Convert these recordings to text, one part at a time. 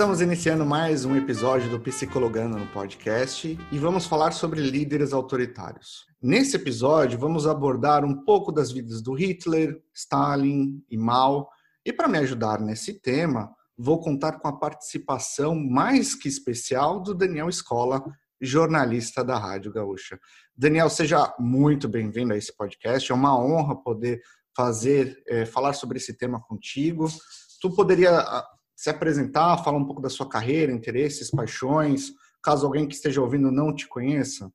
Estamos iniciando mais um episódio do Psicologando no podcast e vamos falar sobre líderes autoritários. Nesse episódio, vamos abordar um pouco das vidas do Hitler, Stalin e Mao. E para me ajudar nesse tema, vou contar com a participação mais que especial do Daniel Escola, jornalista da Rádio Gaúcha. Daniel, seja muito bem-vindo a esse podcast. É uma honra poder fazer, é, falar sobre esse tema contigo. Tu poderia ah, se apresentar, falar um pouco da sua carreira, interesses, paixões, caso alguém que esteja ouvindo não te conheça?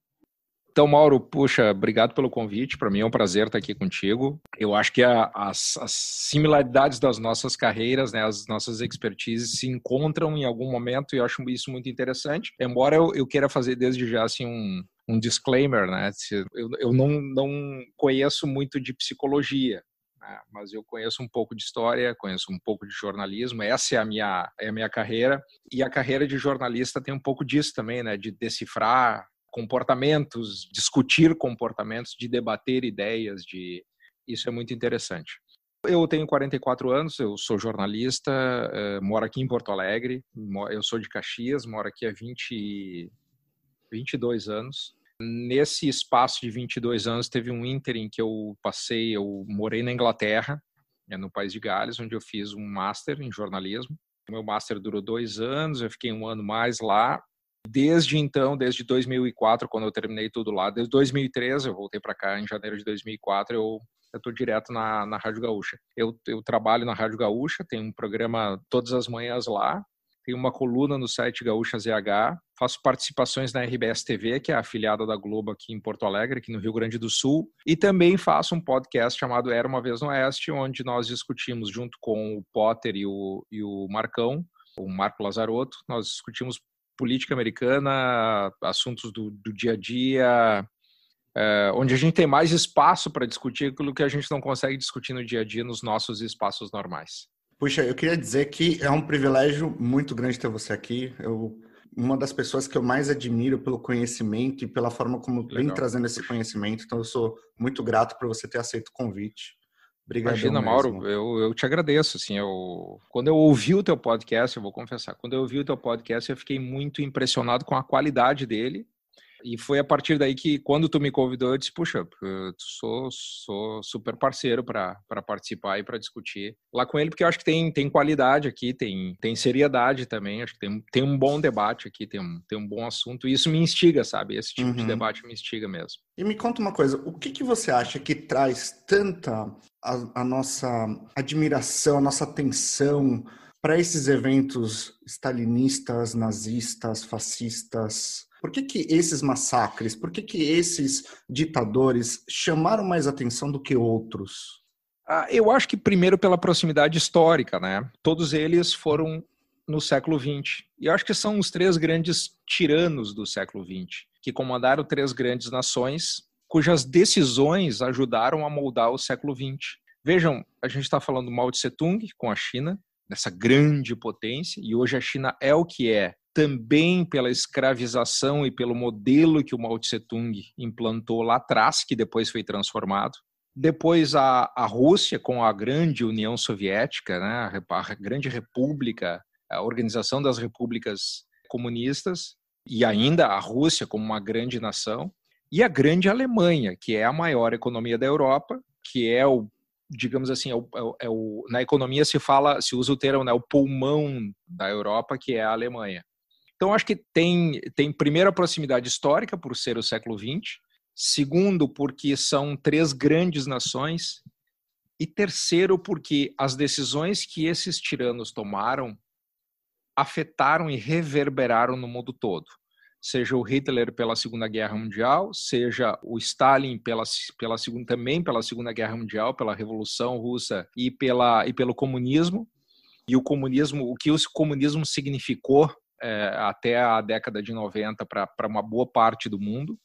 Então, Mauro, puxa, obrigado pelo convite. Para mim é um prazer estar aqui contigo. Eu acho que a, as, as, similaridades das nossas carreiras, né, as nossas expertises se encontram em algum momento e eu acho isso muito interessante. Embora eu, eu queira fazer desde já assim um, um disclaimer, né? Eu, eu não, não conheço muito de psicologia, né? mas eu conheço um pouco de história, conheço um pouco de jornalismo, essa é a minha, é a minha carreira, e a carreira de jornalista tem um pouco disso também, né, de decifrar comportamentos, discutir comportamentos, de debater ideias, de isso é muito interessante. Eu tenho 44 anos, eu sou jornalista, uh, moro aqui em Porto Alegre, eu sou de Caxias, moro aqui há 20, 22 anos. Nesse espaço de 22 anos, teve um ínterim que eu passei, eu morei na Inglaterra, né, no país de Gales, onde eu fiz um master em jornalismo. O meu master durou dois anos, eu fiquei um ano mais lá. Desde então, desde 2004, quando eu terminei tudo lá, desde 2013, eu voltei para cá em janeiro de 2004, eu estou direto na, na Rádio Gaúcha. Eu, eu trabalho na Rádio Gaúcha, tem um programa todas as manhãs lá, tenho uma coluna no site Gaúcha ZH, faço participações na RBS TV, que é a afiliada da Globo aqui em Porto Alegre, aqui no Rio Grande do Sul, e também faço um podcast chamado Era Uma Vez no Oeste, onde nós discutimos junto com o Potter e o, e o Marcão, o Marco Lazarotto, nós discutimos política americana, assuntos do, do dia a dia, é, onde a gente tem mais espaço para discutir aquilo que a gente não consegue discutir no dia a dia nos nossos espaços normais. Puxa, eu queria dizer que é um privilégio muito grande ter você aqui. Eu, uma das pessoas que eu mais admiro pelo conhecimento e pela forma como Legal. vem trazendo esse conhecimento. Então, eu sou muito grato por você ter aceito o convite. Obrigado. Imagina, mesmo. Mauro, eu, eu te agradeço. Assim, eu, quando eu ouvi o teu podcast, eu vou confessar, quando eu ouvi o teu podcast, eu fiquei muito impressionado com a qualidade dele e foi a partir daí que, quando tu me convidou, eu disse: puxa, tu sou, sou super parceiro para participar e para discutir lá com ele, porque eu acho que tem, tem qualidade aqui, tem, tem seriedade também, acho que tem, tem um bom debate aqui, tem um, tem um bom assunto, e isso me instiga, sabe? Esse tipo uhum. de debate me instiga mesmo. E me conta uma coisa: o que, que você acha que traz tanta a, a nossa admiração, a nossa atenção? para esses eventos stalinistas, nazistas, fascistas, por que, que esses massacres, por que, que esses ditadores chamaram mais atenção do que outros? Ah, eu acho que primeiro pela proximidade histórica, né? Todos eles foram no século XX. E eu acho que são os três grandes tiranos do século XX, que comandaram três grandes nações, cujas decisões ajudaram a moldar o século XX. Vejam, a gente está falando Mao Tse Tung com a China, nessa grande potência, e hoje a China é o que é, também pela escravização e pelo modelo que o Mao Tse Tung implantou lá atrás, que depois foi transformado. Depois a, a Rússia com a grande União Soviética, né, a grande república, a Organização das Repúblicas Comunistas, e ainda a Rússia como uma grande nação, e a grande Alemanha, que é a maior economia da Europa, que é o digamos assim, é o, é o, é na economia se fala, se usa o termo, né, o pulmão da Europa, que é a Alemanha. Então, acho que tem, tem primeiro a proximidade histórica, por ser o século XX, segundo, porque são três grandes nações, e terceiro, porque as decisões que esses tiranos tomaram afetaram e reverberaram no mundo todo. Seja o Hitler pela Segunda Guerra Mundial, seja o Stalin pela, pela segunda, também pela Segunda Guerra Mundial, pela Revolução Russa e, pela, e pelo comunismo. E o comunismo, o que o comunismo significou é, até a década de 90 para uma boa parte do mundo.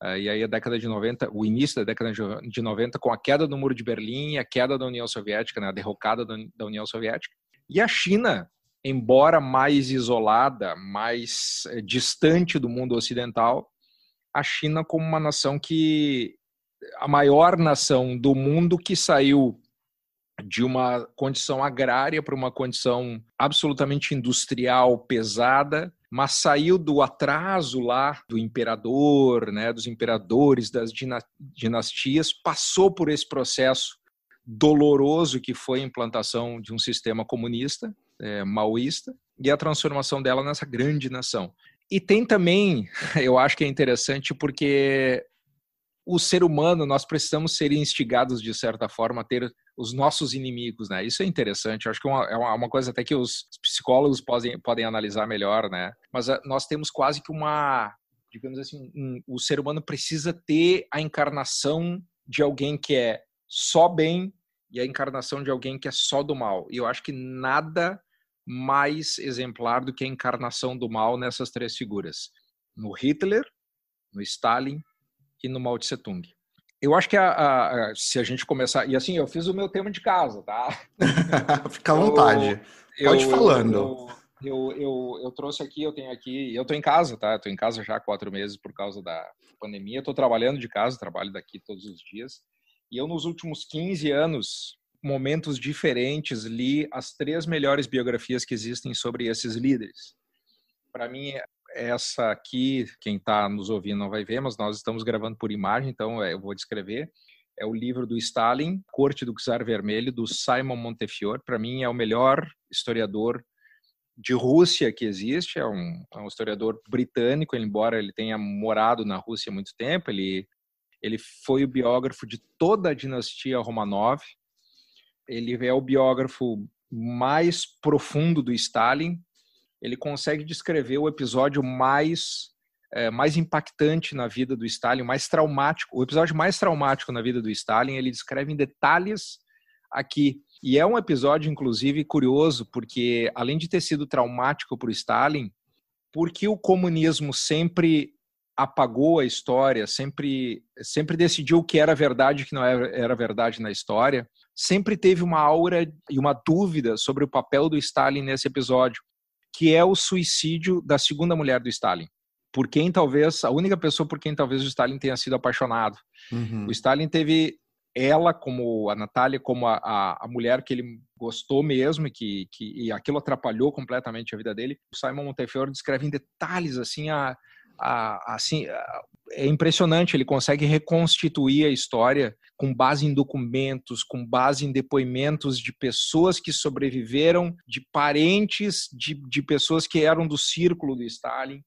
É, e aí a década de 90, o início da década de 90 com a queda do Muro de Berlim, a queda da União Soviética, né, a derrocada da União Soviética. E a China, embora mais isolada, mais é, distante do mundo ocidental, a China como uma nação que a maior nação do mundo que saiu de uma condição agrária para uma condição absolutamente industrial pesada, mas saiu do atraso lá do imperador, né, dos imperadores das dinastias, passou por esse processo doloroso que foi a implantação de um sistema comunista, é, maoísta, e a transformação dela nessa grande nação. E tem também, eu acho que é interessante porque o ser humano, nós precisamos ser instigados de certa forma a ter os nossos inimigos, né? Isso é interessante. Eu acho que é uma, é uma coisa até que os psicólogos podem, podem analisar melhor, né? Mas ah, nós temos quase que uma, digamos assim, um, o ser humano precisa ter a encarnação de alguém que é só bem e a encarnação de alguém que é só do mal. E eu acho que nada mais exemplar do que a encarnação do mal nessas três figuras: no Hitler, no Stalin e no Mao Tse Tung. Eu acho que a, a, a, se a gente começar. E assim, eu fiz o meu tema de casa, tá? Fica à vontade. Eu, Pode eu, falando. Eu, eu, eu, trouxe aqui, eu tenho aqui. Eu tô em casa, tá? Eu tô em casa já há quatro meses por causa da pandemia. Estou trabalhando de casa, trabalho daqui todos os dias. E eu, nos últimos 15 anos, momentos diferentes, li as três melhores biografias que existem sobre esses líderes. Para mim, essa aqui, quem está nos ouvindo não vai ver, mas nós estamos gravando por imagem, então é, eu vou descrever. É o livro do Stalin, Corte do Czar Vermelho, do Simon Montefiore. Para mim, é o melhor historiador de Rússia que existe. É um, é um historiador britânico, embora ele tenha morado na Rússia há muito tempo. Ele, ele foi o biógrafo de toda a dinastia Romanov. Ele é o biógrafo mais profundo do Stalin, ele consegue descrever o episódio mais é, mais impactante na vida do Stalin, mais traumático, o episódio mais traumático na vida do Stalin, ele descreve em detalhes aqui. E é um episódio, inclusive, curioso, porque além de ter sido traumático para o Stalin, porque o comunismo sempre apagou a história, sempre, sempre decidiu o que era verdade e o que não era, era verdade na história, sempre teve uma aura e uma dúvida sobre o papel do Stalin nesse episódio que é o suicídio da segunda mulher do Stalin. Por quem talvez, a única pessoa por quem talvez o Stalin tenha sido apaixonado. Uhum. O Stalin teve ela como a Natália como a, a, a, mulher que ele gostou mesmo e que, que e aquilo atrapalhou completamente a vida dele. O Simon Montefiore descreve em detalhes assim a, assim é impressionante. Ele consegue reconstituir a história com base em documentos, com base em depoimentos de pessoas que sobreviveram, de parentes de, de pessoas que eram do círculo do Stalin.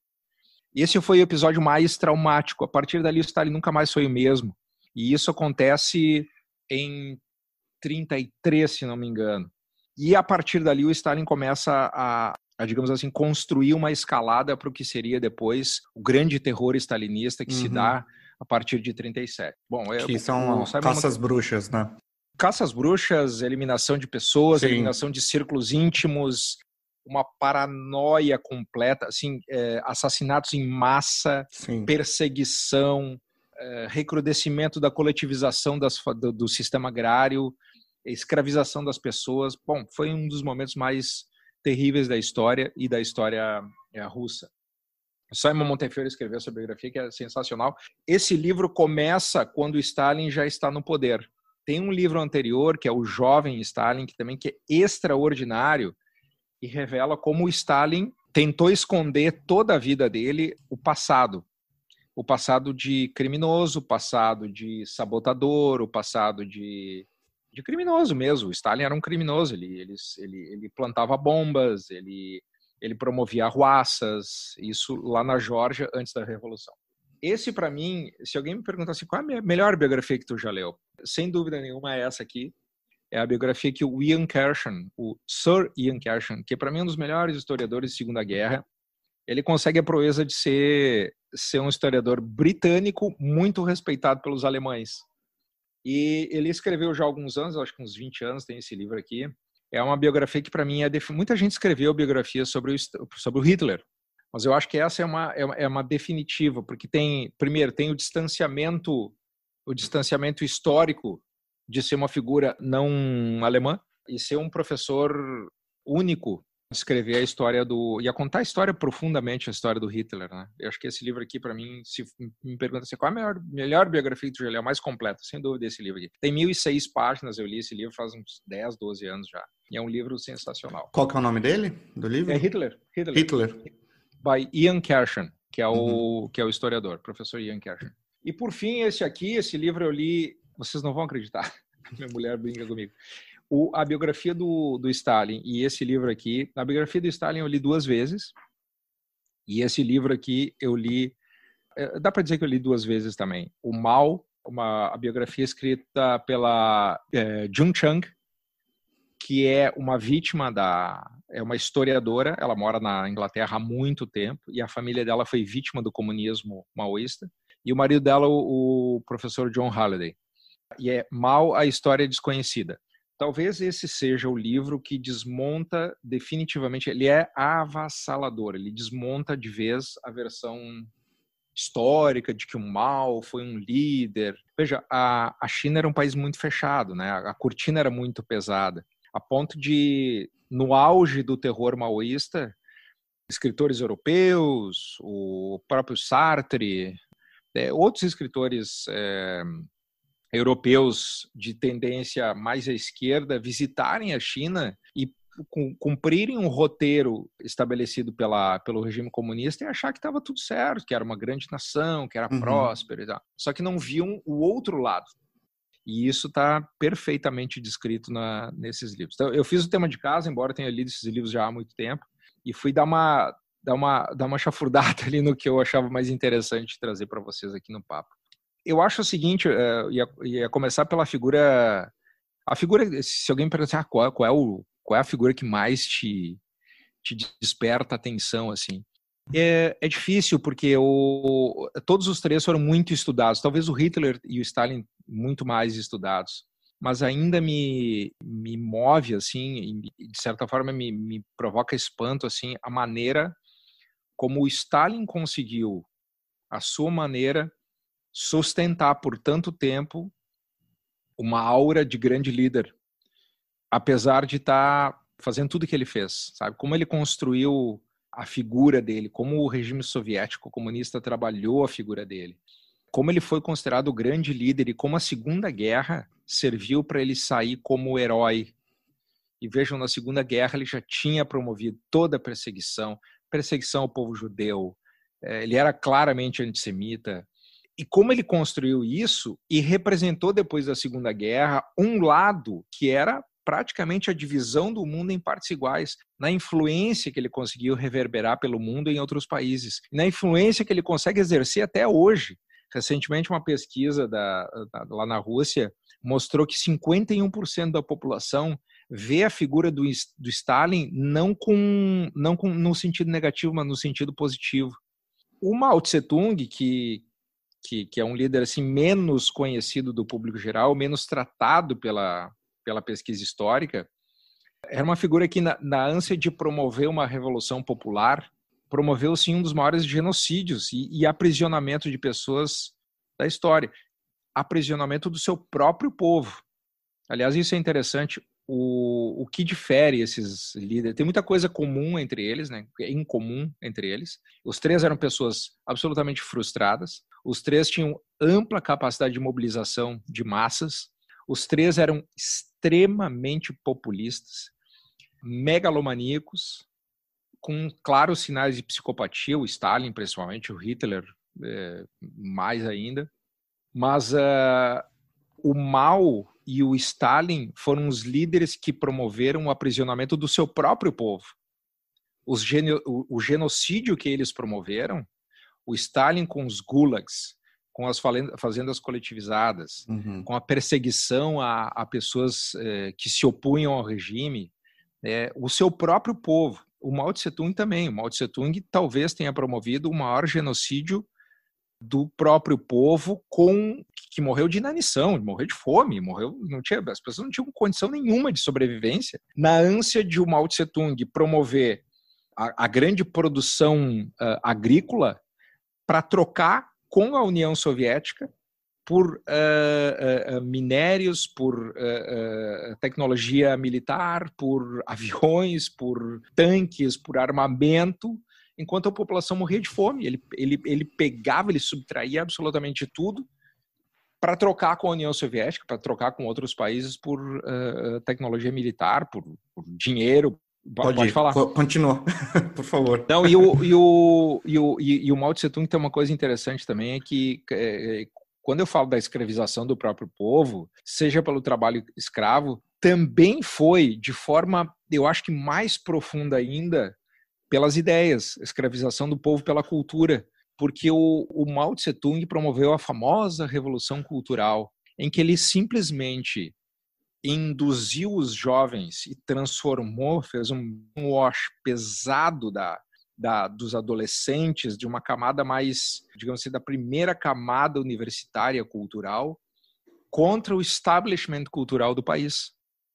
Esse foi o episódio mais traumático. A partir dali, o Stalin nunca mais foi o mesmo. E isso acontece em 33, se não me engano. E a partir dali, o Stalin começa a, a digamos assim, construir uma escalada para o que seria depois o grande terror stalinista que uhum. se dá a partir de 37. Bom, é, que são caças bruxas, né? Caças bruxas, eliminação de pessoas, Sim. eliminação de círculos íntimos, uma paranoia completa, assim, é, assassinatos em massa, Sim. perseguição, é, recrudescimento da coletivização das, do, do, sistema agrário, escravização das pessoas. Bom, foi um dos momentos mais terríveis da história e da história é, russa. Simon Montefiore escreveu essa biografia que é sensacional. Esse livro começa quando Stalin já está no poder. Tem um livro anterior que é o Jovem Stalin, que também que é extraordinário e revela como Stalin tentou esconder toda a vida dele o passado. O passado de criminoso, o passado de sabotador, o passado de, de criminoso mesmo. O Stalin era um criminoso, ele, ele, ele, ele plantava bombas, ele ele promovia arruaças, isso lá na Geórgia antes da Revolução. Esse, para mim, se alguém me perguntasse qual é a melhor biografia que tu já leu, sem dúvida nenhuma é essa aqui. É a biografia que o Ian Kershaw, o Sir Ian Kershaw, que para mim é um dos melhores historiadores de Segunda Guerra, ele consegue a proeza de ser, ser um historiador britânico muito respeitado pelos alemães. E ele escreveu já há alguns anos, acho que uns 20 anos, tem esse livro aqui, é uma biografia que para mim é muita gente escreveu biografias sobre o, sobre o Hitler, mas eu acho que essa é é uma, é uma definitiva porque tem primeiro tem o distanciamento o distanciamento histórico de ser uma figura não alemã e ser um professor único escrever a história do ia contar a história profundamente a história do Hitler, né? Eu acho que esse livro aqui para mim, se me pergunta assim, qual é a melhor, melhor biografia que tu já leu, mais completa, sem dúvida esse livro aqui. Tem 1006 páginas, eu li esse livro faz uns 10, 12 anos já. E é um livro sensacional. Qual que é o nome dele, do livro? É Hitler. Hitler. Hitler. By Ian Kershen, que é o uhum. que é o historiador, professor Ian Kershen. E por fim, esse aqui, esse livro eu li, vocês não vão acreditar. Minha mulher brinca comigo o, a biografia do, do Stalin e esse livro aqui. A biografia do Stalin eu li duas vezes. E esse livro aqui eu li. É, dá para dizer que eu li duas vezes também. O Mal, uma a biografia escrita pela é, Jung Chang, que é uma vítima da. É uma historiadora, ela mora na Inglaterra há muito tempo e a família dela foi vítima do comunismo maoísta. E o marido dela, o, o professor John Halliday. E é Mal, a História Desconhecida. Talvez esse seja o livro que desmonta definitivamente, ele é avassalador, ele desmonta de vez a versão histórica de que o mal foi um líder. Veja, a, a China era um país muito fechado, né? A, a cortina era muito pesada, a ponto de, no auge do terror maoísta, escritores europeus, o próprio Sartre, é, outros escritores é, europeus de tendência mais à esquerda visitarem a China e cumprirem um roteiro estabelecido pela, pelo regime comunista e achar que estava tudo certo, que era uma grande nação, que era uhum. próspera e tal. Só que não viam o outro lado. E isso está perfeitamente descrito na, nesses livros. Então, eu fiz o tema de casa, embora tenha lido esses livros já há muito tempo, e fui dar uma, dar uma, dar uma chafurdada ali no que eu achava mais interessante trazer para vocês aqui no papo eu acho o seguinte, uh, ia, ia, começar pela figura. A figura, se alguém me perguntar ah, qual, qual, é o, qual é a figura que mais te, te desperta atenção, assim. É, é difícil, porque o, todos os três foram muito estudados. Talvez o Hitler e o Stalin muito mais estudados. Mas ainda me, me move, assim, e de certa forma me, me provoca espanto, assim, a maneira como o Stalin conseguiu, a sua maneira, sustentar por tanto tempo uma aura de grande líder, apesar de estar tá fazendo tudo que ele fez, sabe? Como ele construiu a figura dele, como o regime soviético comunista trabalhou a figura dele, como ele foi considerado o grande líder e como a Segunda Guerra serviu para ele sair como herói. E vejam, na Segunda Guerra ele já tinha promovido toda a perseguição, perseguição ao povo judeu. Eh, ele era claramente antissemita, e como ele construiu isso e representou depois da Segunda Guerra um lado que era praticamente a divisão do mundo em partes iguais, na influência que ele conseguiu reverberar pelo mundo em outros países, na influência que ele consegue exercer até hoje. Recentemente, uma pesquisa da, da, lá na Rússia mostrou que 51% da população vê a figura do, do Stalin não, com, não com, no sentido negativo, mas no sentido positivo. O Mao Tse Tung, que, que, que é um líder assim menos conhecido do público geral, menos tratado pela, pela pesquisa histórica, era uma figura que, na, na ânsia de promover uma revolução popular, promoveu sim um dos maiores genocídios e, e aprisionamento de pessoas da história. Aprisionamento do seu próprio povo. Aliás, isso é interessante o, o que difere esses líderes. Tem muita coisa comum entre eles, né? incomum entre eles. Os três eram pessoas absolutamente frustradas. Os três tinham ampla capacidade de mobilização de massas. Os três eram extremamente populistas, megalomaníacos, com claros sinais de psicopatia. O Stalin, principalmente, o Hitler, é, mais ainda. Mas uh, o mal e o Stalin foram os líderes que promoveram o aprisionamento do seu próprio povo. Geno, o, o, genocídio que eles promoveram, o Stalin com os gulags, com as fazendas coletivizadas, uhum. com a perseguição a, a pessoas eh, que se opunham ao regime, é, o seu próprio povo. O Mao Tse Tung também. O Mao Tse Tung talvez tenha promovido o maior genocídio do próprio povo com que morreu de inanição, morreu de fome, morreu, não tinha, as pessoas não tinham condição nenhuma de sobrevivência. Na ânsia de o Mao Tse Tung promover a, a grande produção uh, agrícola para trocar com a União Soviética por uh, uh, minérios, por tecnologia militar, por aviões, por tanques, por armamento, enquanto a população morria de fome. Ele, ele, ele pegava, ele subtraía absolutamente tudo para trocar com a União Soviética, para trocar com outros países por tecnologia militar, por, por dinheiro, Pode, Pode falar. Continua, por favor. Não, e o, e, o, e, o, e, o Mao Tse Tung tem uma coisa interessante também, é que é, quando eu falo da escravização do próprio povo, seja pelo trabalho escravo, também foi de forma, eu acho que mais profunda ainda, pelas ideias, escravização do povo pela cultura, porque o, o Mao Tse Tung promoveu a famosa revolução cultural, em que ele simplesmente induziu os jovens e transformou, fez um wash pesado da, da, dos adolescentes, de uma camada mais, digamos assim, da primeira camada universitária cultural, contra o establishment cultural do país.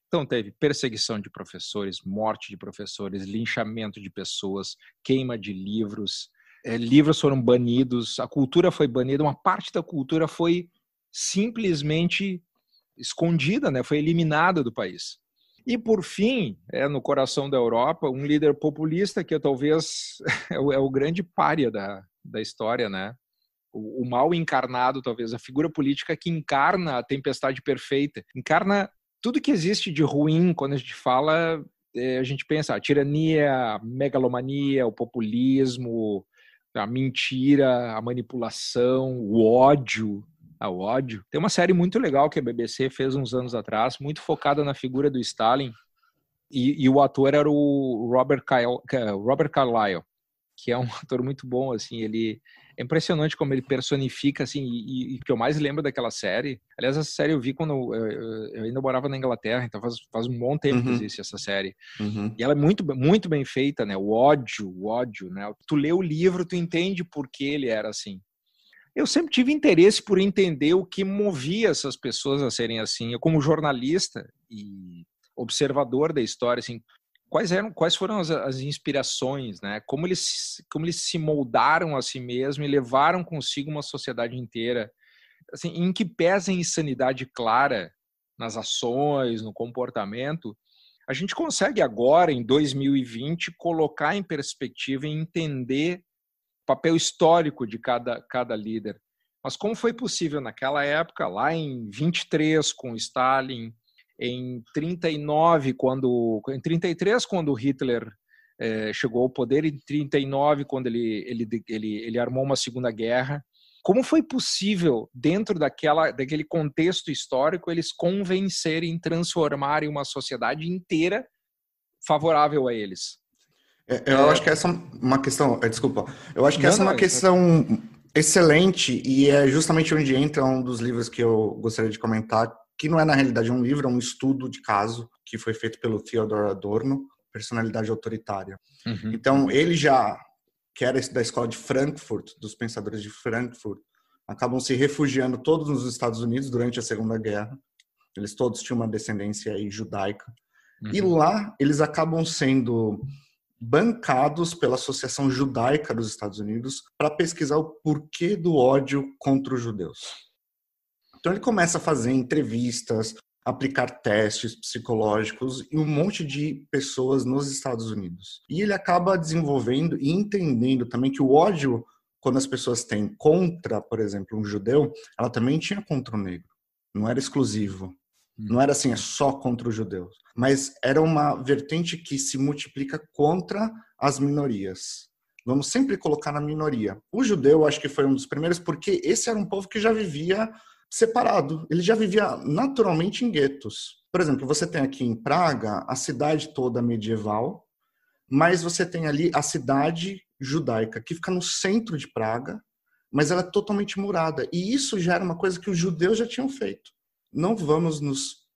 Então, teve perseguição de professores, morte de professores, linchamento de pessoas, queima de livros, é, livros foram banidos, a cultura foi banida, uma parte da cultura foi simplesmente escondida, né? foi eliminada do país. E, por fim, é, no coração da Europa, um líder populista que talvez é o, é o grande pária da, da história, né? O, o, mal encarnado, talvez, a figura política que encarna a tempestade perfeita, encarna tudo que existe de ruim quando a gente fala, é, a gente pensa a tirania, a megalomania, o populismo, a mentira, a manipulação, o ódio, ao ódio. Tem uma série muito legal que a BBC fez uns anos atrás, muito focada na figura do Stalin, e, e o ator era o Robert, Kyle, Robert Carlyle, que é um ator muito bom, assim, ele é impressionante como ele personifica, assim, e, o que eu mais lembro daquela série, aliás, essa série eu vi quando eu, eu ainda morava na Inglaterra, então faz, faz um bom tempo uhum. que existe essa série, uhum. e ela é muito, muito bem feita, né, o ódio, o ódio, né, tu lê o livro, tu entende por que ele era assim, eu sempre tive interesse por entender o que movia essas pessoas a serem assim. Eu, como jornalista e observador da história, assim, quais eram, quais foram as, as, inspirações, né? Como eles, como eles se moldaram a si mesmos e levaram consigo uma sociedade inteira, assim, em que pesa a insanidade clara nas ações, no comportamento. A gente consegue agora, em 2020, colocar em perspectiva e entender papel histórico de cada, cada líder. Mas como foi possível naquela época, lá em 23 com Stalin, em 39 quando em 33 quando Hitler eh, chegou ao poder, em 39 quando ele, ele ele ele armou uma segunda guerra, como foi possível dentro daquela daquele contexto histórico eles convencerem, transformarem uma sociedade inteira favorável a eles? É, eu é... acho que essa é uma questão. É, desculpa. Eu acho que não, essa é uma questão excelente e é justamente onde entra um dos livros que eu gostaria de comentar, que não é na realidade um livro, é um estudo de caso que foi feito pelo Theodor Adorno, Personalidade Autoritária. Uhum. Então, ele já, que era da escola de Frankfurt, dos pensadores de Frankfurt, acabam se refugiando todos nos Estados Unidos durante a Segunda Guerra. Eles todos tinham uma descendência aí judaica. Uhum. E lá eles acabam sendo bancados pela Associação Judaica dos Estados Unidos para pesquisar o porquê do ódio contra os judeus. Então ele começa a fazer entrevistas, aplicar testes psicológicos e um monte de pessoas nos Estados Unidos. E ele acaba desenvolvendo e entendendo também que o ódio, quando as pessoas têm contra, por exemplo, um judeu, ela também tinha contra o negro. Não era exclusivo. Não era assim, é só contra os judeus. Mas era uma vertente que se multiplica contra as minorias. Vamos sempre colocar na minoria. O judeu, acho que foi um dos primeiros, porque esse era um povo que já vivia separado. Ele já vivia naturalmente em guetos. Por exemplo, você tem aqui em Praga a cidade toda medieval, mas você tem ali a cidade judaica, que fica no centro de Praga, mas ela é totalmente murada. E isso já era uma coisa que os judeus já tinham feito não vamos nos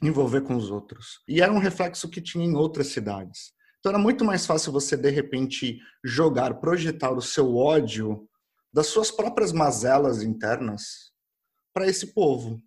envolver com os outros. E era um reflexo que tinha em outras cidades. Então era muito mais fácil você, de repente, jogar, projetar o seu ódio das suas próprias mazelas internas para esse povo.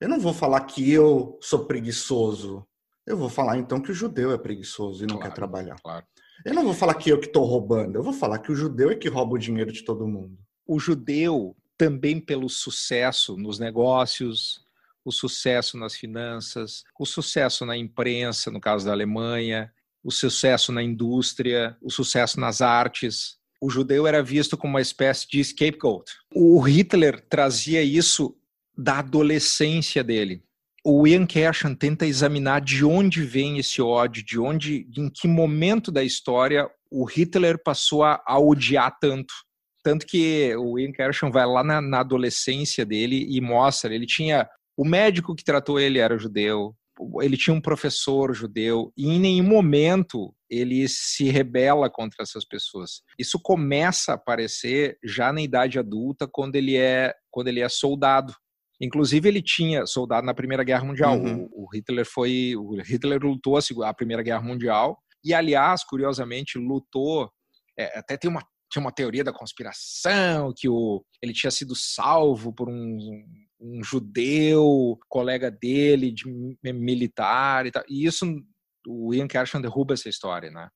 Eu não vou falar que eu sou preguiçoso. Eu vou falar então que o judeu é preguiçoso e não claro, quer trabalhar. Claro. Eu não vou falar que eu que estou roubando. Eu vou falar que o judeu é que rouba o dinheiro de todo mundo. O judeu também pelo sucesso nos negócios, o sucesso nas finanças, o sucesso na imprensa, no caso da Alemanha, o sucesso na indústria, o sucesso nas artes. O judeu era visto como uma espécie de scapegoat. O Hitler trazia isso da adolescência dele. O Ian Kershaw tenta examinar de onde vem esse ódio, de onde, em que momento da história o Hitler passou a, a odiar tanto. Tanto que o Ian Kershaw vai lá na, na adolescência dele e mostra, ele tinha o médico que tratou ele era judeu, ele tinha um professor judeu e em nenhum momento ele se rebela contra essas pessoas. Isso começa a aparecer já na idade adulta quando ele é quando ele é soldado. Inclusive ele tinha soldado na Primeira Guerra Mundial. Uhum. O, o, Hitler foi o Hitler lutou a, a Primeira Guerra Mundial e aliás, curiosamente, lutou é, até tem uma tinha uma teoria da conspiração que o, ele tinha sido salvo por um, um judeu, colega dele, de militar e tal. E isso, o Ian Kershaw derruba essa história, né?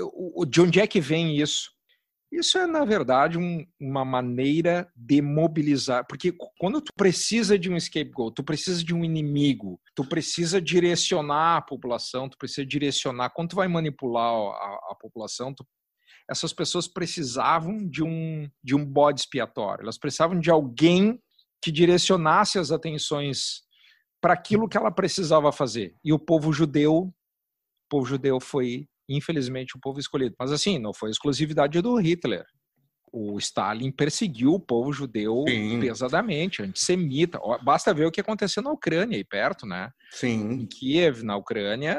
O, de onde é que vem isso? Isso é, na verdade, um, uma maneira de mobilizar. Porque quando tu precisa de um scapegoat, tu precisa de um inimigo, tu precisa direcionar a população, tu precisa direcionar. Quando tu vai manipular a, a população, tu, essas pessoas precisavam de um, de um bode expiatório. Elas precisavam de alguém que direcionasse as atenções para aquilo que ela precisava fazer. E o povo judeu, o povo judeu foi, infelizmente, o povo escolhido. Mas assim, não foi exclusividade do Hitler. O Stalin perseguiu o povo judeu Sim. pesadamente, antissemita. Basta ver o que aconteceu na Ucrânia, aí perto, né? Sim. Em Kiev, na Ucrânia,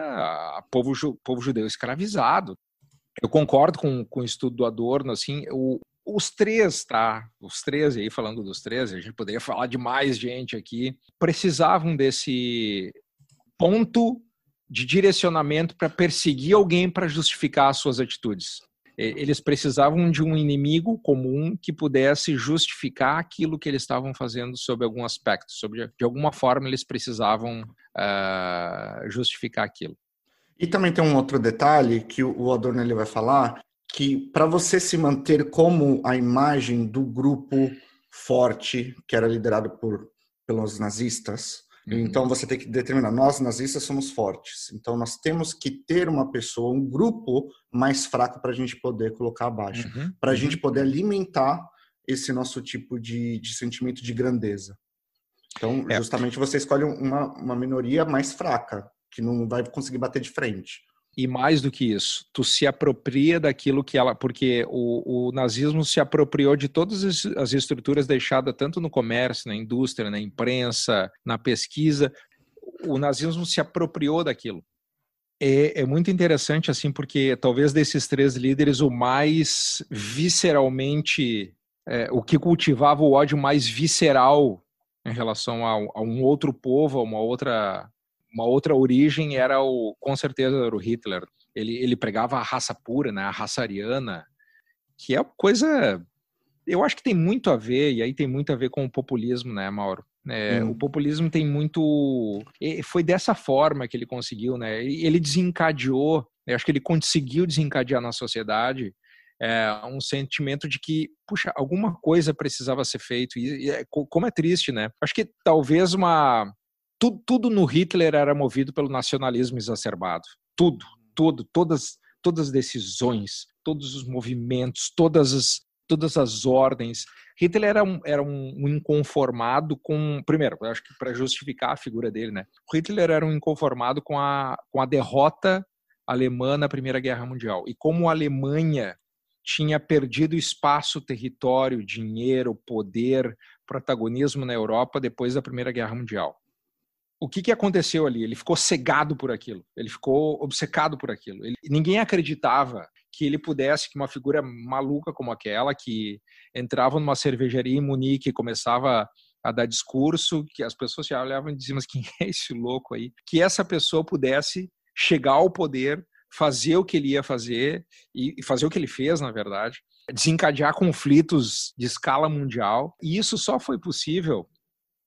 o povo, povo judeu escravizado. Eu concordo com, com o estudo do Adorno, assim, o, os três, tá? Os três, aí falando dos três, a gente poderia falar de mais gente aqui, precisavam desse ponto de direcionamento para perseguir alguém para justificar as suas atitudes. Eles precisavam de um inimigo comum que pudesse justificar aquilo que eles estavam fazendo sob algum aspecto, sobre de alguma forma eles precisavam uh, justificar aquilo. E também tem um outro detalhe que o Adorno ele vai falar, que para você se manter como a imagem do grupo forte que era liderado por pelos nazistas, uhum. então você tem que determinar nós nazistas somos fortes. Então nós temos que ter uma pessoa, um grupo mais fraco para a gente poder colocar abaixo, uhum. para a uhum. gente poder alimentar esse nosso tipo de, de sentimento de grandeza. Então, é. justamente você escolhe uma, uma minoria mais fraca, que não vai conseguir bater de frente. E mais do que isso, tu se apropria daquilo que ela. Porque o, o nazismo se apropriou de todas as estruturas deixadas tanto no comércio, na indústria, na imprensa, na pesquisa. O nazismo se apropriou daquilo. É, é, muito interessante, assim, porque talvez desses três líderes, o mais visceralmente. É, o que cultivava o ódio mais visceral em relação a, a um outro povo, a uma outra uma outra origem era o, com certeza, era o Hitler. Ele, ele pregava a raça pura, né, a raça ariana, que é coisa, eu acho que tem muito a ver, e aí tem muito a ver com o populismo, né, Mauro? É, hum. O populismo tem muito. Foi dessa forma que ele conseguiu, né? Ele desencadeou, eu acho que ele conseguiu desencadear na sociedade é, um sentimento de que, puxa, alguma coisa precisava ser feito. E, e é, como é triste, né? Acho que talvez uma tudo, tudo no Hitler era movido pelo nacionalismo exacerbado. Tudo, tudo, todas, todas as decisões, todos os movimentos, todas as, todas as ordens. Hitler era um, era um inconformado com. Primeiro, acho que para justificar a figura dele, né? Hitler era um inconformado com a, com a derrota alemã na Primeira Guerra Mundial. E como a Alemanha tinha perdido espaço, território, dinheiro, poder, protagonismo na Europa depois da Primeira Guerra Mundial o que, que aconteceu ali? Ele ficou cegado por aquilo, ele ficou obcecado por aquilo. Ele, ninguém acreditava que ele pudesse, que uma figura maluca como aquela, que entrava numa cervejaria em Munique e começava a dar discurso, que as pessoas se olhavam e diziam, mas quem é esse louco aí? Que essa pessoa pudesse chegar ao poder, fazer o que ele ia fazer, e fazer o que ele fez, na verdade, desencadear conflitos de escala mundial. E isso só foi possível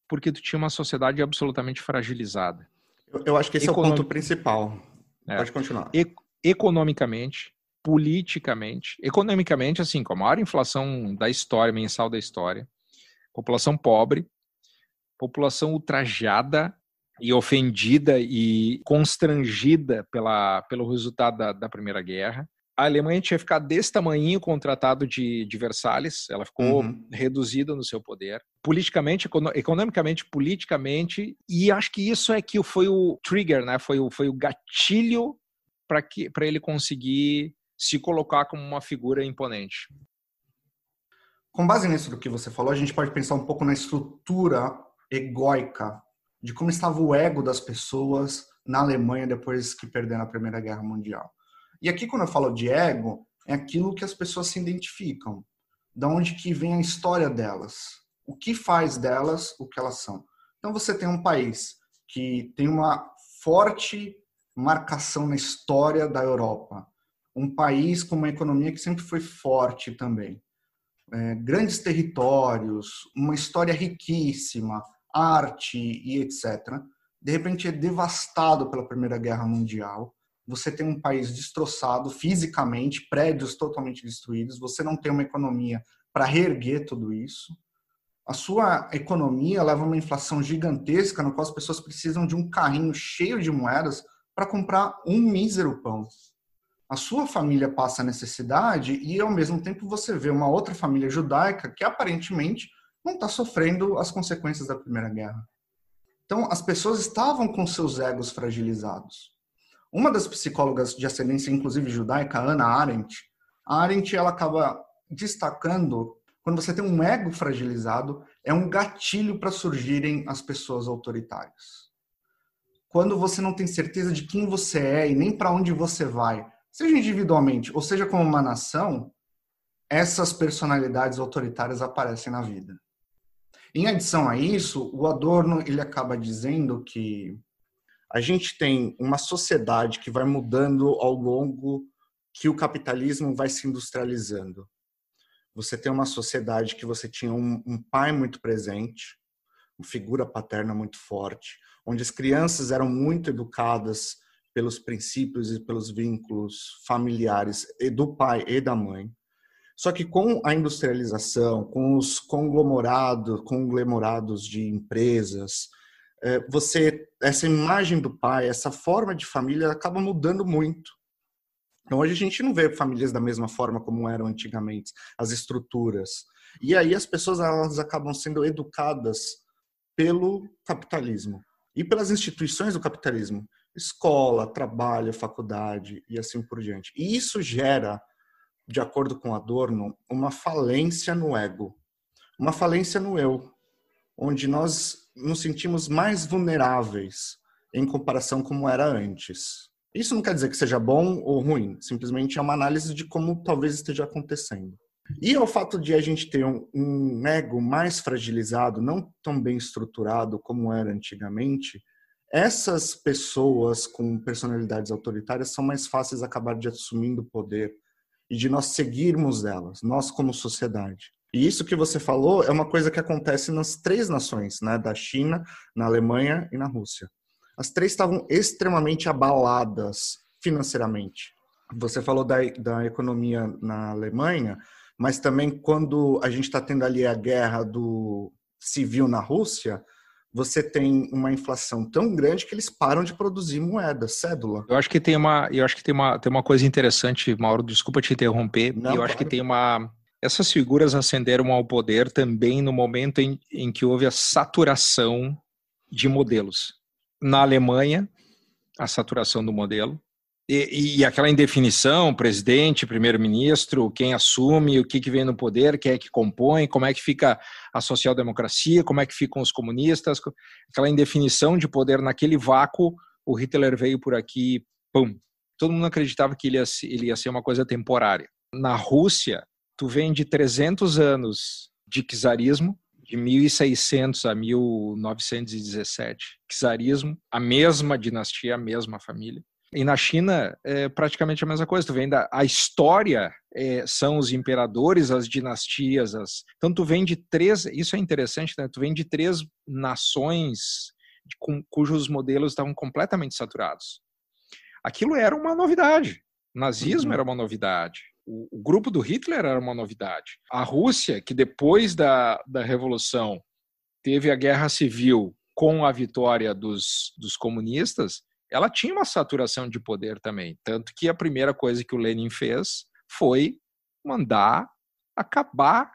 porque tu tinha uma sociedade absolutamente fragilizada. Eu, eu acho que esse Econom... é o ponto principal. É. Pode continuar. E, economicamente, politicamente, economicamente, assim, com a maior inflação da história, mensal da história, População pobre, população ultrajada e ofendida e constrangida pela, pelo resultado da, da Primeira Guerra. A Alemanha tinha ficado desse tamanho com o Tratado de, de Versalhes, ela ficou uhum. reduzida no seu poder, politicamente, economicamente, politicamente, e acho que isso é que foi o trigger, né? foi, o, foi o gatilho para ele conseguir se colocar como uma figura imponente. Com base nisso do que você falou, a gente pode pensar um pouco na estrutura egóica de como estava o ego das pessoas na Alemanha depois que perderam a Primeira Guerra Mundial. E aqui, quando eu falo de ego, é aquilo que as pessoas se identificam, da onde que vem a história delas, o que faz delas o que elas são. Então, você tem um país que tem uma forte marcação na história da Europa, um país com uma economia que sempre foi forte também, é, grandes territórios, uma história riquíssima, arte e etc. De repente é devastado pela Primeira Guerra Mundial. Você tem um país destroçado fisicamente, prédios totalmente destruídos. Você não tem uma economia para reerguer tudo isso. A sua economia leva a uma inflação gigantesca, no qual as pessoas precisam de um carrinho cheio de moedas para comprar um mísero pão. A sua família passa necessidade e, ao mesmo tempo, você vê uma outra família judaica que aparentemente não está sofrendo as consequências da Primeira Guerra. Então, as pessoas estavam com seus egos fragilizados. Uma das psicólogas de ascendência, inclusive judaica, Ana Arendt, a Arendt ela acaba destacando quando você tem um ego fragilizado, é um gatilho para surgirem as pessoas autoritárias quando você não tem certeza de quem você é e nem para onde você vai, seja individualmente ou seja como uma nação, essas personalidades autoritárias aparecem na vida. Em adição a isso, o Adorno ele acaba dizendo que a gente tem uma sociedade que vai mudando ao longo que o capitalismo vai se industrializando. Você tem uma sociedade que você tinha um, um pai muito presente, uma figura paterna muito forte, onde as crianças eram muito educadas pelos princípios e pelos vínculos familiares do pai e da mãe. Só que com a industrialização, com os conglomerados, conglomerados de empresas, você essa imagem do pai, essa forma de família acaba mudando muito. Então hoje a gente não vê famílias da mesma forma como eram antigamente, as estruturas. E aí as pessoas elas acabam sendo educadas pelo capitalismo e pelas instituições do capitalismo, escola, trabalho, faculdade e assim por diante. E isso gera, de acordo com Adorno, uma falência no ego, uma falência no eu, onde nós nos sentimos mais vulneráveis em comparação como era antes. Isso não quer dizer que seja bom ou ruim, simplesmente é uma análise de como talvez esteja acontecendo. E ao fato de a gente ter um, um ego mais fragilizado, não tão bem estruturado como era antigamente, essas pessoas com personalidades autoritárias são mais fáceis de acabar de assumindo o poder e de nós seguirmos elas, nós como sociedade. E isso que você falou é uma coisa que acontece nas três nações, né, da China, na Alemanha e na Rússia. As três estavam extremamente abaladas financeiramente. Você falou da, da economia na Alemanha, mas também quando a gente está tendo ali a guerra do civil na Rússia, você tem uma inflação tão grande que eles param de produzir moeda, cédula. Eu acho que tem uma, eu acho que tem uma, tem uma coisa interessante, Mauro, desculpa te interromper. Não, eu claro. acho que tem uma essas figuras ascenderam ao poder também no momento em, em que houve a saturação de modelos. Na Alemanha, a saturação do modelo. E, e, aquela indefinição, presidente, primeiro-ministro, quem assume, o que, que vem no poder, quem é que compõe, como é que fica a social-democracia, como é que ficam os comunistas, aquela indefinição de poder naquele vácuo, o Hitler veio por aqui, pum. Todo mundo acreditava que ele ia, ele ia ser uma coisa temporária. Na Rússia, tu vem de 300 anos de czarismo, de 1600 a 1917, czarismo, a mesma dinastia, a mesma família e na China é praticamente a mesma coisa. Tu vem da a história é, são os imperadores, as dinastias, as então tu vem de três. Isso é interessante, né? Tu vem de três nações com, cujos modelos estavam completamente saturados. Aquilo era uma novidade. O nazismo uhum. era uma novidade. O, o, grupo do Hitler era uma novidade. A Rússia, que depois da, da Revolução teve a guerra civil com a vitória dos, dos comunistas, ela tinha uma saturação de poder também. Tanto que a primeira coisa que o Lenin fez foi mandar acabar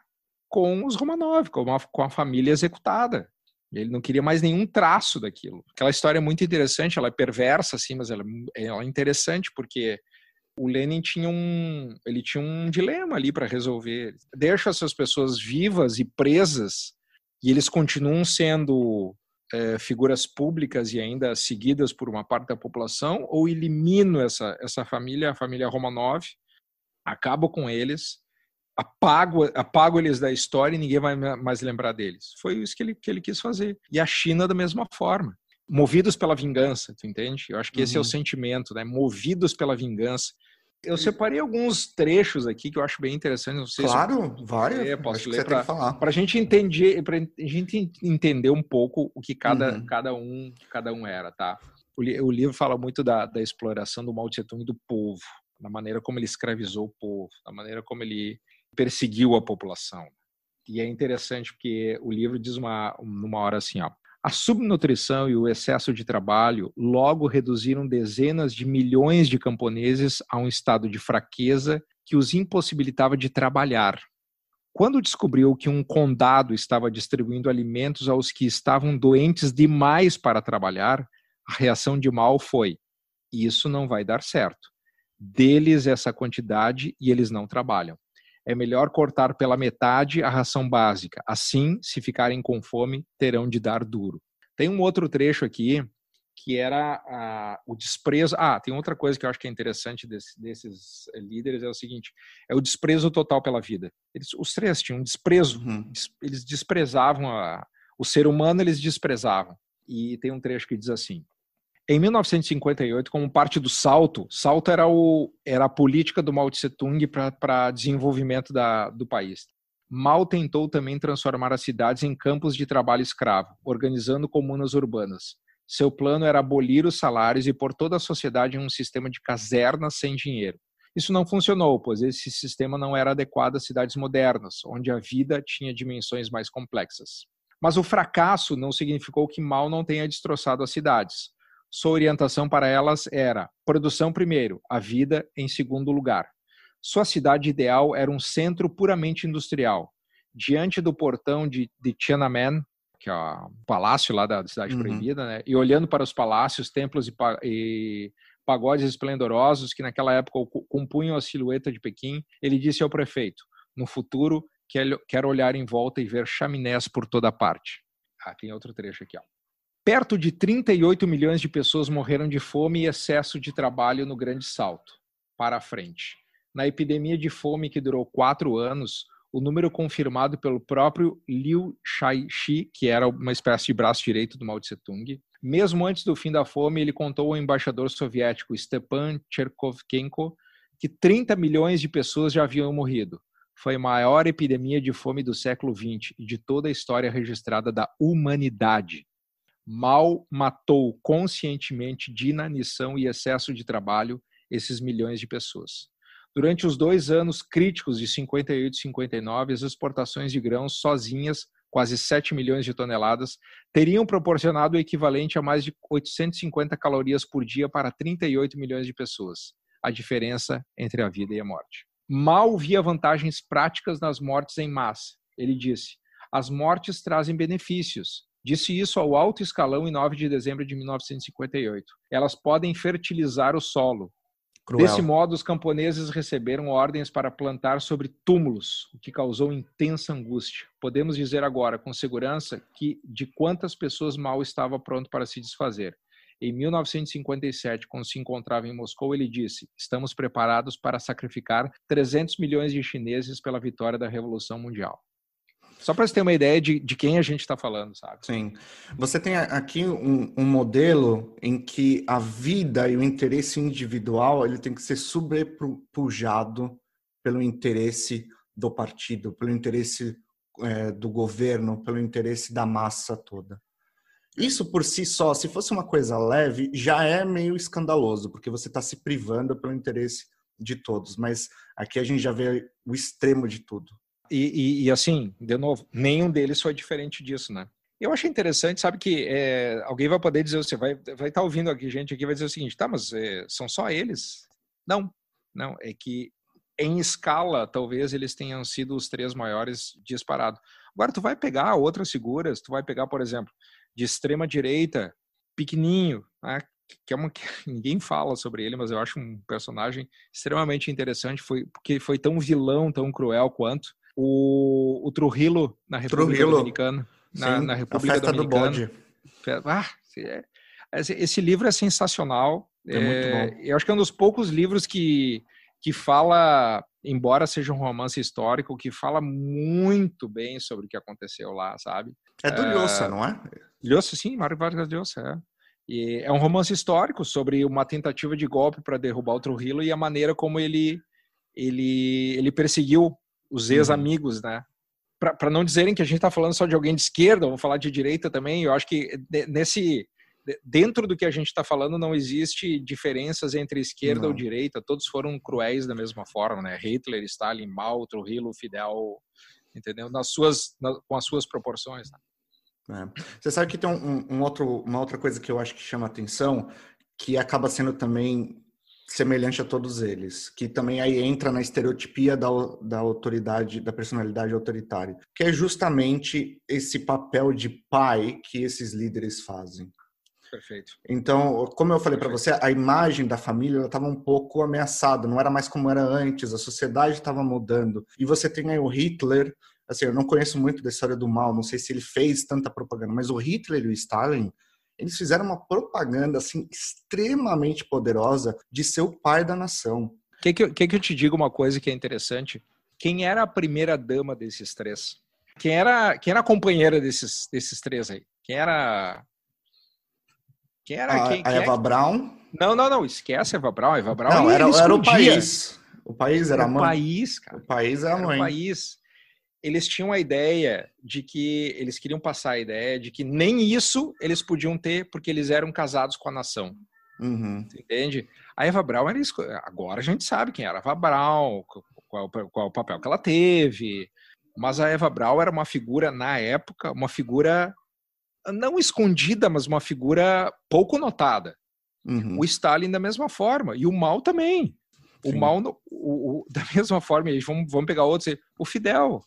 com os Romanov, com a, com a família executada. Ele não queria mais nenhum traço daquilo. Aquela história é muito interessante, ela é perversa, assim, mas ela, ela é interessante porque o Lenin tinha um, ele tinha um dilema ali para resolver. Deixa essas pessoas vivas e presas e eles continuam sendo é, figuras públicas e ainda seguidas por uma parte da população, ou elimino essa, essa família, a família Romanov, acabo com eles, apago, apago eles da história e ninguém vai mais lembrar deles. Foi isso que ele, que ele quis fazer. E a China da mesma forma. Movidos pela vingança, tu entende? Eu acho que uhum. esse é o uhum. sentimento, né? Movidos pela vingança. Eu separei alguns trechos aqui que eu acho bem interessante. Não sei claro, se vários. É, posso ler para a gente entender, para a gente entender um pouco o que cada, uhum. cada um cada um era, tá? O, o, livro fala muito da, da exploração do Mao Tse Tung do povo, da maneira como ele escravizou o povo, da maneira como ele perseguiu a população. E é interessante porque o livro diz uma numa hora assim, ó, a subnutrição e o excesso de trabalho logo reduziram dezenas de milhões de camponeses a um estado de fraqueza que os impossibilitava de trabalhar. Quando descobriu que um condado estava distribuindo alimentos aos que estavam doentes demais para trabalhar, a reação de Mal foi: isso não vai dar certo. Deles essa quantidade e eles não trabalham é melhor cortar pela metade a ração básica. Assim, se ficarem com fome, terão de dar duro. Tem um outro trecho aqui que era ah, o desprezo. Ah, tem outra coisa que eu acho que é interessante desse, desses líderes é o seguinte: é o desprezo total pela vida. Eles, os três tinham um desprezo. Uhum. Eles desprezavam a, o ser humano, eles desprezavam. E tem um trecho que diz assim: em 1958, como parte do Salto, Salto era, o, era a política do Mao Tse Tung para desenvolvimento da, do país. Mao tentou também transformar as cidades em campos de trabalho escravo, organizando comunas urbanas. Seu plano era abolir os salários e pôr toda a sociedade em um sistema de casernas sem dinheiro. Isso não funcionou, pois esse sistema não era adequado às cidades modernas, onde a vida tinha dimensões mais complexas. Mas o fracasso não significou que Mao não tenha destroçado as cidades. Sua orientação para elas era produção primeiro, a vida em segundo lugar. Sua cidade ideal era um centro puramente industrial. Diante do portão de, de Tiananmen, que é o palácio lá da cidade uhum. proibida, né? e olhando para os palácios, templos e, e pagodes esplendorosos que naquela época compunham a silhueta de Pequim, ele disse ao prefeito: No futuro, quero olhar em volta e ver chaminés por toda parte. Ah, tem outro trecho aqui, ó. Perto de 38 milhões de pessoas morreram de fome e excesso de trabalho no Grande Salto. Para a frente. Na epidemia de fome que durou quatro anos, o número confirmado pelo próprio Liu Shaixi, que era uma espécie de braço direito do Mao Tse Tung, mesmo antes do fim da fome, ele contou ao embaixador soviético Stepan Cherkovkenko que 30 milhões de pessoas já haviam morrido. Foi a maior epidemia de fome do século XX e de toda a história registrada da humanidade mal matou conscientemente de inanição e excesso de trabalho esses milhões de pessoas. Durante os dois anos críticos de 58 e 59, as exportações de grãos sozinhas, quase 7 milhões de toneladas, teriam proporcionado o equivalente a mais de 850 calorias por dia para 38 milhões de pessoas. A diferença entre a vida e a morte. Mal via vantagens práticas nas mortes em massa. Ele disse: as mortes trazem benefícios, Disse isso ao alto escalão em 9 de dezembro de 1958. Elas podem fertilizar o solo. Cruel. Desse modo, os camponeses receberam ordens para plantar sobre túmulos, o que causou intensa angústia. Podemos dizer agora, com segurança, que de quantas pessoas mal estava pronto para se desfazer. Em 1957, quando se encontrava em Moscou, ele disse: Estamos preparados para sacrificar 300 milhões de chineses pela vitória da Revolução Mundial. Só para você ter uma ideia de, de quem a gente está falando, sabe? Sim. Você tem aqui um, um, modelo em que a vida e o interesse individual ele tem que ser sobrepujado pelo interesse do partido, pelo interesse é, do governo, pelo interesse da massa toda. Isso por si só, se fosse uma coisa leve, já é meio escandaloso, porque você está se privando pelo interesse de todos, mas aqui a gente já vê o extremo de tudo. E, e, e assim, de novo, nenhum deles foi diferente disso, né? Eu achei interessante, sabe que é, alguém vai poder dizer, você vai vai estar tá ouvindo aqui gente aqui vai dizer o seguinte, tá, mas é, são só eles? Não, não, é que em escala talvez eles tenham sido os três maiores disparado. Agora tu vai pegar outras figuras, tu vai pegar, por exemplo, de extrema direita, pequenininho, né, que é uma que ninguém fala sobre ele, mas eu acho um personagem extremamente interessante, foi porque foi tão vilão, tão cruel quanto o, o Trujillo na República Trujillo. Dominicana, na, Sim, na República a festa Dominicana. Do bode. Ah, é, esse livro é sensacional. É, é muito bom. Eu acho que é um dos poucos livros que que fala, embora seja um romance histórico, que fala muito bem sobre o que aconteceu lá, sabe? É do Lhosa, é, não é? Lhosa, sim, Mário Vargas Llosa, é. E é um romance histórico sobre uma tentativa de golpe para derrubar o Trujillo e a maneira como ele ele ele perseguiu os ex-amigos, uhum. né? Para não dizerem que a gente está falando só de alguém de esquerda, vamos falar de direita também. Eu acho que nesse dentro do que a gente está falando não existe diferenças entre esquerda não. ou direita. Todos foram cruéis da mesma forma, né? Hitler, Stalin, Mao, Trujillo, Fidel, entendeu? Nas suas, na, com as suas proporções. Né? É. Você sabe que tem um, um, outro, uma outra coisa que eu acho que chama atenção, que acaba sendo também semelhante a todos eles, que também aí entra na estereotipia da, da autoridade, da personalidade autoritária, que é justamente esse papel de pai que esses líderes fazem. Perfeito. Então, como eu falei para você, a imagem da família estava um pouco ameaçada, não era mais como era antes, a sociedade estava mudando. E você tem aí o Hitler, assim, eu não conheço muito da história do mal, não sei se ele fez tanta propaganda, mas o Hitler e o Stalin, eles fizeram uma propaganda assim extremamente poderosa de ser o pai da nação. Quer que, que, que eu te diga uma coisa que é interessante? Quem era a primeira dama desses três? Quem era, quem era a companheira desses, desses três aí? Quem era quem era? A, quem, a quem Eva é? Brown? Não, não, não. Esquece a Eva Brown. Eva Brown não, era, era o país. O país era a mãe. O país, cara. O país era a mãe. o país. Eles tinham a ideia de que eles queriam passar a ideia de que nem isso eles podiam ter porque eles eram casados com a nação. Uhum. Entende? A Eva Braun era agora a gente sabe quem era a Eva Braun, qual, qual o papel que ela teve. Mas a Eva Braun era uma figura na época, uma figura não escondida, mas uma figura pouco notada. Uhum. O Stalin da mesma forma, e o Mao também. O Sim. Mao, o, o, da mesma forma, e vamos, vamos pegar outros, o Fidel.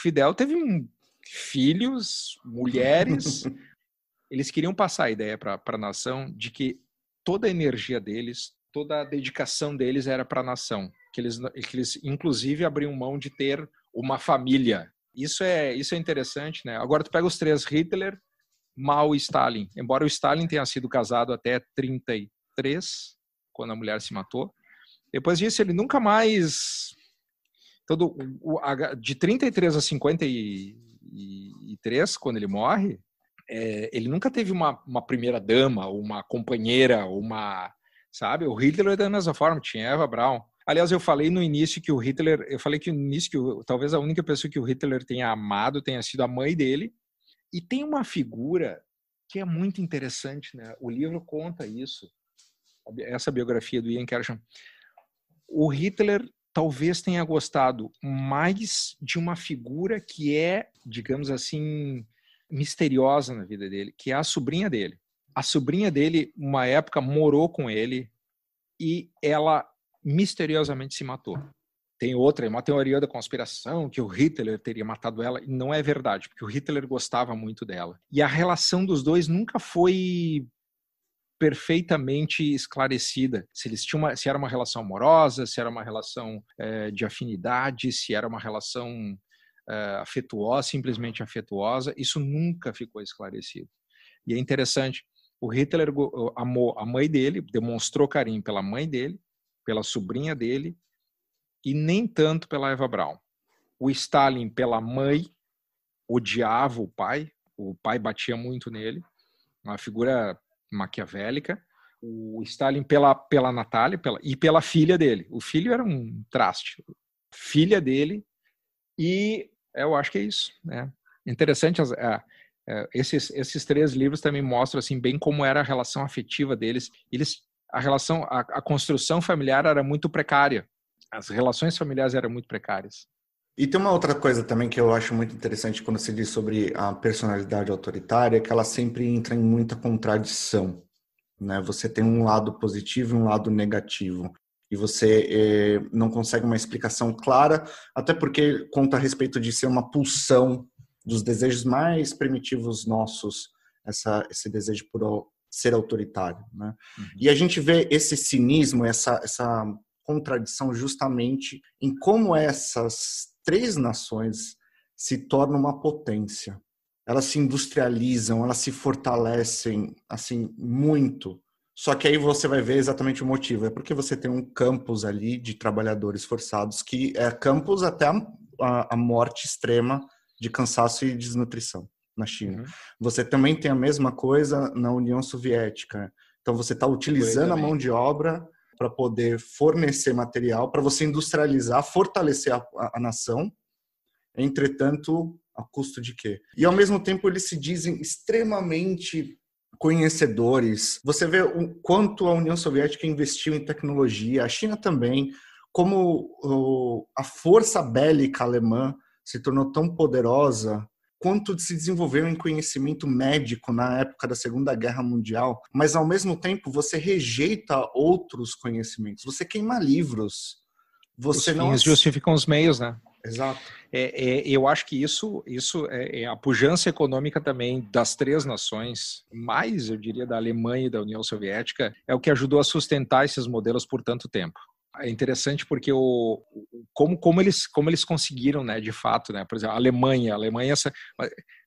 Fidel teve um, filhos, mulheres. eles queriam passar a ideia para a nação de que toda a energia deles, toda a dedicação deles era para a nação. Que eles, que eles, inclusive, abriam mão de ter uma família. Isso é, isso é interessante, né? Agora, tu pega os três, Hitler, mal Stalin. Embora o Stalin tenha sido casado até 33, quando a mulher se matou. Depois disso, ele nunca mais. Todo, de 33 a 53, quando ele morre, é, ele nunca teve uma, uma primeira dama, uma companheira, uma. Sabe? O Hitler da mesma forma, tinha Eva Braun. Aliás, eu falei no início que o Hitler, eu falei que no início que o, talvez a única pessoa que o Hitler tenha amado tenha sido a mãe dele, e tem uma figura que é muito interessante, né? O livro conta isso, essa biografia do Ian Kershaw. O Hitler talvez tenha gostado mais de uma figura que é, digamos assim, misteriosa na vida dele, que é a sobrinha dele. A sobrinha dele, uma época, morou com ele e ela misteriosamente se matou. Tem outra, uma teoria da conspiração que o Hitler teria matado ela, e não é verdade, porque o Hitler gostava muito dela. E a relação dos dois nunca foi perfeitamente esclarecida se eles tinham uma, se era uma relação amorosa, se era uma relação é, de afinidade, se era uma relação é, afetuosa, simplesmente afetuosa. Isso nunca ficou esclarecido. E é interessante. O Hitler amou a mãe dele, demonstrou carinho pela mãe dele, pela sobrinha dele e nem tanto pela Eva Braun. O Stalin, pela mãe, odiava o pai, o pai batia muito nele, uma figura maquiavélica. O Stalin pela, pela Natália pela, e pela filha dele. O filho era um traste. Filha dele. E eu acho que é isso. Né? Interessante, é, é, esses, esses três livros também mostram assim bem como era a relação afetiva deles. Eles a relação, a, a construção familiar era muito precária. As relações familiares eram muito precárias. E tem uma outra coisa também que eu acho muito interessante quando se diz sobre a personalidade autoritária, que ela sempre entra em muita contradição. Né? Você tem um lado positivo e um lado negativo. E você eh, não consegue uma explicação clara, até porque conta a respeito de ser uma pulsão dos desejos mais primitivos nossos, essa, esse desejo por ser autoritário. Né? Uhum. E a gente vê esse cinismo, essa, essa contradição justamente em como essas três nações se tornam uma potência. Elas se industrializam, elas se fortalecem assim muito. Só que aí você vai ver exatamente o motivo. É porque você tem um campus ali de trabalhadores forçados que é campus até a, a, a morte extrema de cansaço e desnutrição na China. Uhum. Você também tem a mesma coisa na União Soviética. Então você está utilizando a mão de obra para poder fornecer material, para você industrializar, fortalecer a, a, a, nação. Entretanto, a custo de quê? E ao mesmo tempo eles se dizem extremamente conhecedores. Você vê o quanto a União Soviética investiu em tecnologia, a China também, como o, a força bélica alemã se tornou tão poderosa quanto se desenvolveu em conhecimento médico na época da Segunda Guerra Mundial, mas ao mesmo tempo você rejeita outros conhecimentos, você queima livros, você os não fins justificam os meios, né? Exato. É, é, eu acho que isso, isso é, é, a pujança econômica também das três nações, mais eu diria da Alemanha e da União Soviética, é o que ajudou a sustentar esses modelos por tanto tempo é interessante porque o como, como eles como eles conseguiram, né, de fato, né? Por exemplo, a Alemanha, a Alemanha essa,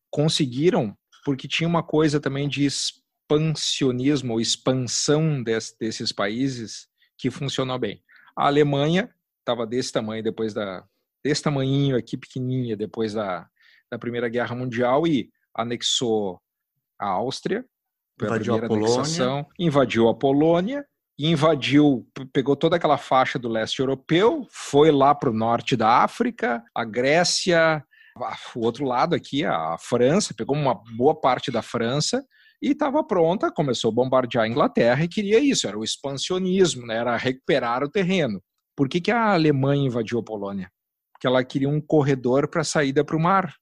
conseguiram porque tinha uma coisa também de expansionismo ou expansão des, desses países que funcionou bem. A Alemanha estava desse tamanho depois da desse tamanhinho aqui pequenininha depois da, da Primeira Guerra Mundial e anexou a Áustria, invadiu a, Polônia, invadiu a Polônia invadiu, pegou toda aquela faixa do leste europeu, foi lá para o norte da África, a Grécia, o outro lado aqui, a França, pegou uma boa parte da França e estava pronta, começou a bombardear a Inglaterra e queria isso, era o expansionismo, né, era recuperar o terreno. Por que, que a Alemanha invadiu a Polônia? Porque ela queria um corredor para saída para o mar.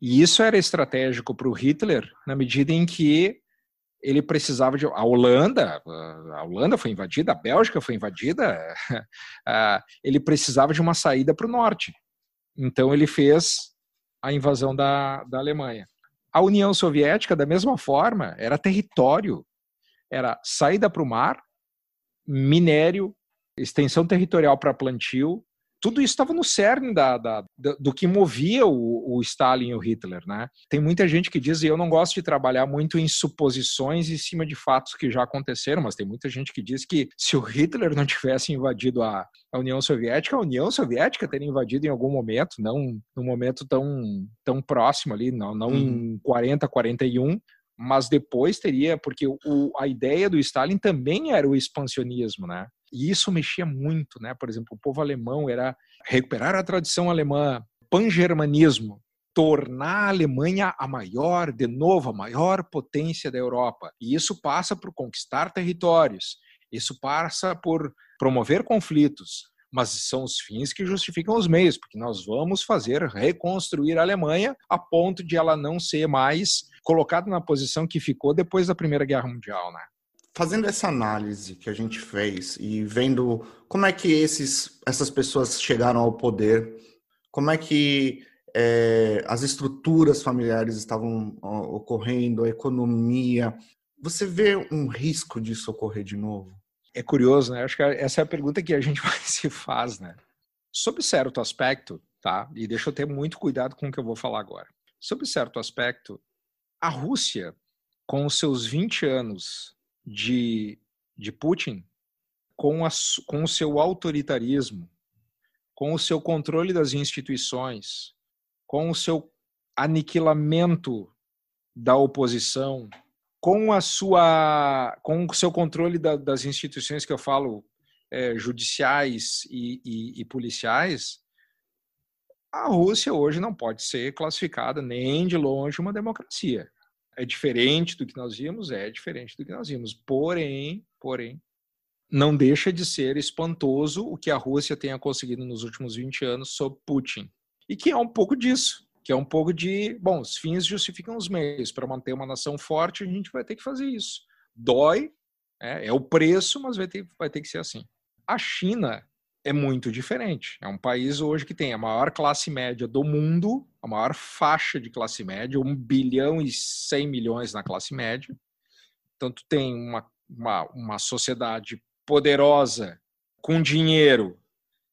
E isso era estratégico para o Hitler, na medida em que ele precisava de a Holanda, a Holanda foi invadida, a Bélgica foi invadida, ele precisava de uma saída para o norte. Então ele fez a invasão da, da Alemanha. A União Soviética, da mesma forma, era território, era saída para o mar, minério, extensão territorial para plantio, tudo isso estava no cerne da, da, do que movia o, o, Stalin e o Hitler, né? Tem muita gente que diz, e eu não gosto de trabalhar muito em suposições em cima de fatos que já aconteceram, mas tem muita gente que diz que se o Hitler não tivesse invadido a, a União Soviética, a União Soviética teria invadido em algum momento, não num momento tão, tão próximo ali, não, não uhum. em 40, 41, mas depois teria, porque o, a ideia do Stalin também era o expansionismo, né? E isso mexia muito, né? Por exemplo, o povo alemão era recuperar a tradição alemã, pangermanismo, tornar a Alemanha a maior, de novo, a maior potência da Europa. E isso passa por conquistar territórios, isso passa por promover conflitos, mas são os fins que justificam os meios, porque nós vamos fazer reconstruir a Alemanha a ponto de ela não ser mais colocada na posição que ficou depois da Primeira Guerra Mundial, né? Fazendo essa análise que a gente fez e vendo como é que esses, essas pessoas chegaram ao poder, como é que é, as estruturas familiares estavam ocorrendo, a economia, você vê um risco disso ocorrer de novo? É curioso, né? Acho que essa é a pergunta que a gente se faz, né? Sob certo aspecto, tá? E deixa eu ter muito cuidado com o que eu vou falar agora. Sob certo aspecto, a Rússia, com os seus 20 anos de, de Putin com, a, com o seu autoritarismo, com o seu controle das instituições, com o seu aniquilamento da oposição, com a sua, com o seu controle da, das instituições que eu falo é, judiciais e, e, e policiais, a Rússia hoje não pode ser classificada nem de longe uma democracia é diferente do que nós vimos? É diferente do que nós vimos. Porém, porém, não deixa de ser espantoso o que a Rússia tenha conseguido nos últimos 20 anos sob Putin. E que é um pouco disso, que é um pouco de, bom, os fins justificam os meios. Para manter uma nação forte, a gente vai ter que fazer isso. Dói, é, é o preço, mas vai ter, vai ter que ser assim. A China é muito diferente. É um país hoje que tem a maior classe média do mundo, a maior faixa de classe média, 1 bilhão e 100 milhões na classe média. Então, tu tem uma, uma, uma sociedade poderosa, com dinheiro,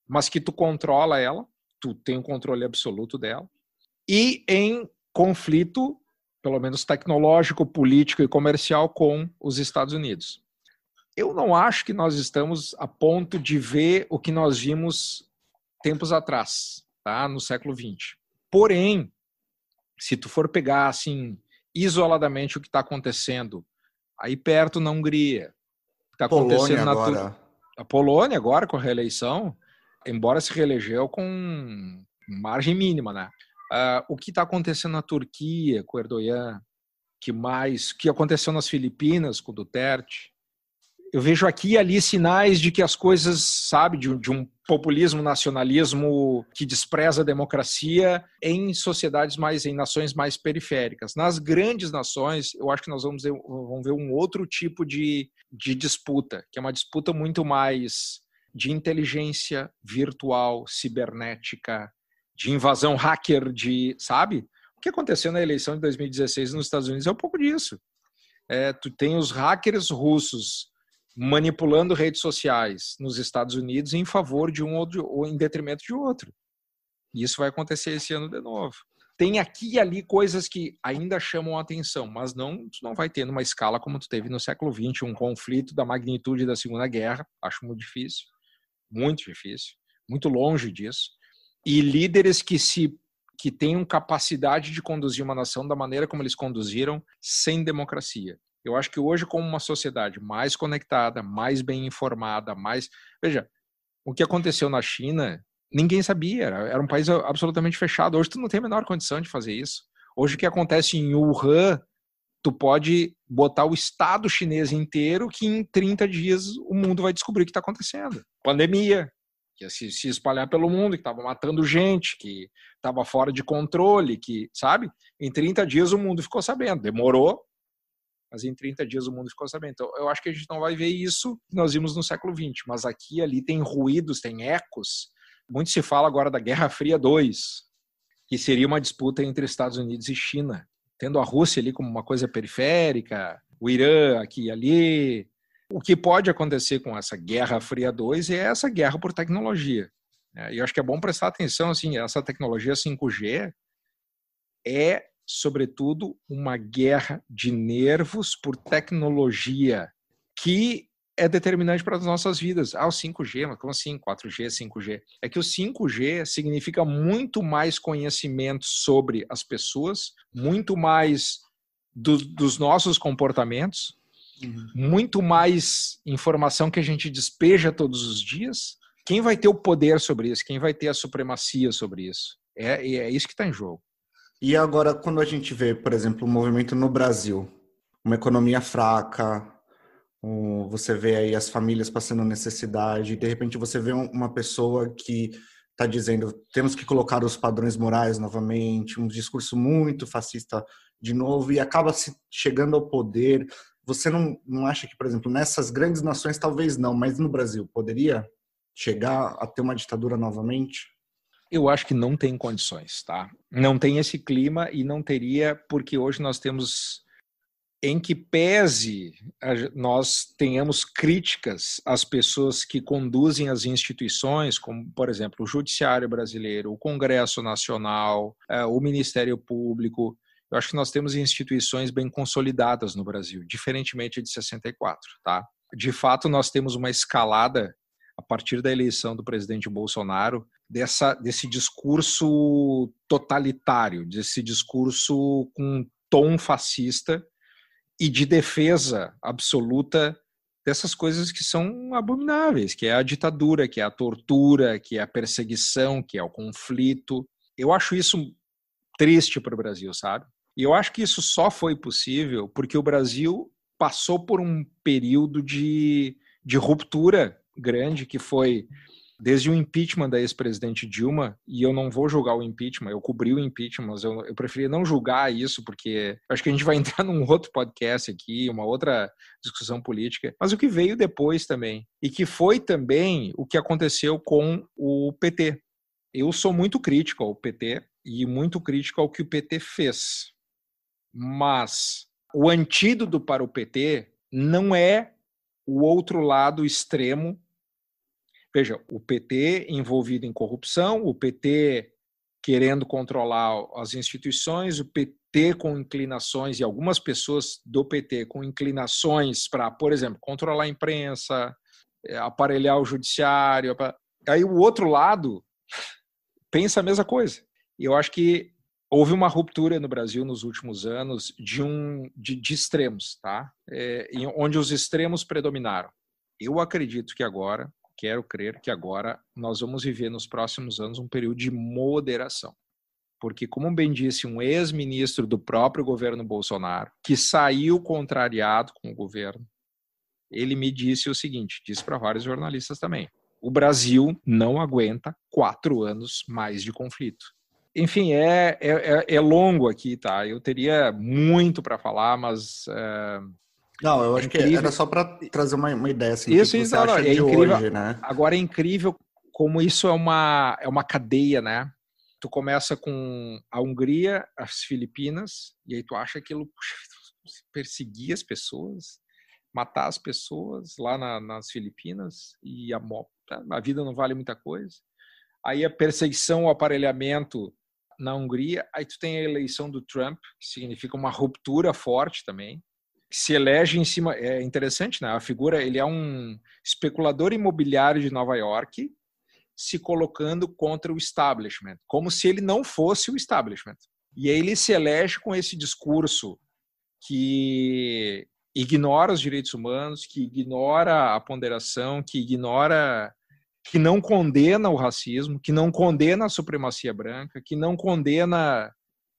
mas que tu controla ela, tu tem o um controle absoluto dela, e em conflito, pelo menos tecnológico, político e comercial, com os Estados Unidos. Eu não acho que nós estamos a ponto de ver o que nós vimos tempos atrás, tá? no século XX. Porém, se tu for pegar assim isoladamente o que está acontecendo aí perto na Hungria, está acontecendo na agora. a Polônia agora com a reeleição, embora se reelegeu com margem mínima, né? Uh, o que está acontecendo na Turquia com Erdogan, que mais, que aconteceu nas Filipinas com Duterte, eu vejo aqui e ali sinais de que as coisas, sabe, de, de, um populismo, nacionalismo que despreza a democracia em sociedades mais, em nações mais periféricas. Nas grandes nações, eu acho que nós vamos ver, vamos ver um outro tipo de, de disputa, que é uma disputa muito mais de inteligência virtual, cibernética, de invasão hacker, de, sabe? O que aconteceu na eleição de 2016 nos Estados Unidos é um pouco disso. É, tu tem os hackers russos manipulando redes sociais nos Estados Unidos em favor de um ou, de, ou em detrimento de outro. E isso vai acontecer esse ano de novo. Tem aqui e ali coisas que ainda chamam a atenção, mas não, não vai ter numa escala como tu teve no século XX, um conflito da magnitude da Segunda Guerra. Acho muito difícil, muito difícil, muito longe disso. E líderes que se que tenham capacidade de conduzir uma nação da maneira como eles conduziram, sem democracia. Eu acho que hoje, como uma sociedade mais conectada, mais bem informada, mais. Veja, o que aconteceu na China, ninguém sabia, era, um país absolutamente fechado. Hoje, tu não tem a menor condição de fazer isso. Hoje, o que acontece em Wuhan, tu pode botar o Estado chinês inteiro que em 30 dias o mundo vai descobrir o que está acontecendo. Pandemia, que ia se, se espalhar pelo mundo, que estava matando gente, que estava fora de controle, que, sabe? Em 30 dias o mundo ficou sabendo. Demorou, mas em 30 dias o mundo ficou sabendo. Então, eu acho que a gente não vai ver isso que nós vimos no século XX, mas aqui ali tem ruídos, tem ecos. Muito se fala agora da Guerra Fria II, que seria uma disputa entre Estados Unidos e China, tendo a Rússia ali como uma coisa periférica, o Irã aqui e ali. O que pode acontecer com essa Guerra Fria II é essa guerra por tecnologia. Né? E eu acho que é bom prestar atenção, assim, essa tecnologia 5G é sobretudo, uma guerra de nervos por tecnologia que é determinante para as nossas vidas. Ah, o 5G, mas como assim 4G, 5G? É que o 5G significa muito mais conhecimento sobre as pessoas, muito mais do, dos nossos comportamentos, uhum. muito mais informação que a gente despeja todos os dias. Quem vai ter o poder sobre isso? Quem vai ter a supremacia sobre isso? É, é isso que está em jogo. E agora, quando a gente vê, por exemplo, o um movimento no Brasil, uma economia fraca, você vê aí as famílias passando necessidade, de repente você vê uma pessoa que está dizendo temos que colocar os padrões morais novamente, um discurso muito fascista de novo e acaba se chegando ao poder. Você não, não acha que, por exemplo, nessas grandes nações talvez não, mas no Brasil poderia chegar a ter uma ditadura novamente? Eu acho que não tem condições, tá? Não tem esse clima e não teria, porque hoje nós temos, em que pese nós tenhamos críticas às pessoas que conduzem as instituições, como, por exemplo, o Judiciário Brasileiro, o Congresso Nacional, é, o Ministério Público, eu acho que nós temos instituições bem consolidadas no Brasil, diferentemente de 64, tá? De fato, nós temos uma escalada a partir da eleição do presidente Bolsonaro dessa, desse discurso totalitário, desse discurso com tom fascista e de defesa absoluta dessas coisas que são abomináveis, que é a ditadura, que é a tortura, que é a perseguição, que é o conflito. Eu acho isso triste para o Brasil, sabe? E eu acho que isso só foi possível porque o Brasil passou por um período de, de ruptura grande que foi desde o impeachment da ex-presidente Dilma, e eu não vou julgar o impeachment, eu cobri o impeachment, mas eu, eu preferia não julgar isso, porque acho que a gente vai entrar num outro podcast aqui, uma outra discussão política, mas o que veio depois também, e que foi também o que aconteceu com o PT. Eu sou muito crítico ao PT e muito crítico ao que o PT fez, mas o antídoto para o PT não é o outro lado extremo Veja, o PT envolvido em corrupção, o PT querendo controlar as instituições, o PT com inclinações, e algumas pessoas do PT com inclinações para, por exemplo, controlar a imprensa, é, aparelhar o judiciário. Aí o outro lado pensa a mesma coisa. E eu acho que houve uma ruptura no Brasil nos últimos anos de um de, de extremos, tá? É, onde os extremos predominaram. Eu acredito que agora quero crer que agora nós vamos viver nos próximos anos um período de moderação. Porque, como bem disse um ex-ministro do próprio governo Bolsonaro, que saiu contrariado com o governo, ele me disse o seguinte: disse para vários jornalistas também. O Brasil não aguenta quatro anos mais de conflito. Enfim, é, é, é, é longo aqui, tá? Eu teria muito para falar, mas é, não, eu é acho incrível. que era só para trazer uma, uma, ideia assim. Isso, que isso não, é incrível. Hoje, né? Agora é incrível como isso é uma, é uma cadeia, né? Tu começa com a Hungria, as Filipinas, e aí tu acha aquilo, puxa, perseguir as pessoas, matar as pessoas lá na, nas Filipinas, e a, a vida não vale muita coisa. Aí a perseguição, o aparelhamento na Hungria, aí tu tem a eleição do Trump, que significa uma ruptura forte também se elege em cima. É interessante, né? A figura, ele é um especulador imobiliário de Nova York se colocando contra o establishment, como se ele não fosse o establishment. E aí ele se elege com esse discurso que ignora os direitos humanos, que ignora a ponderação, que ignora, que não condena o racismo, que não condena a supremacia branca, que não condena.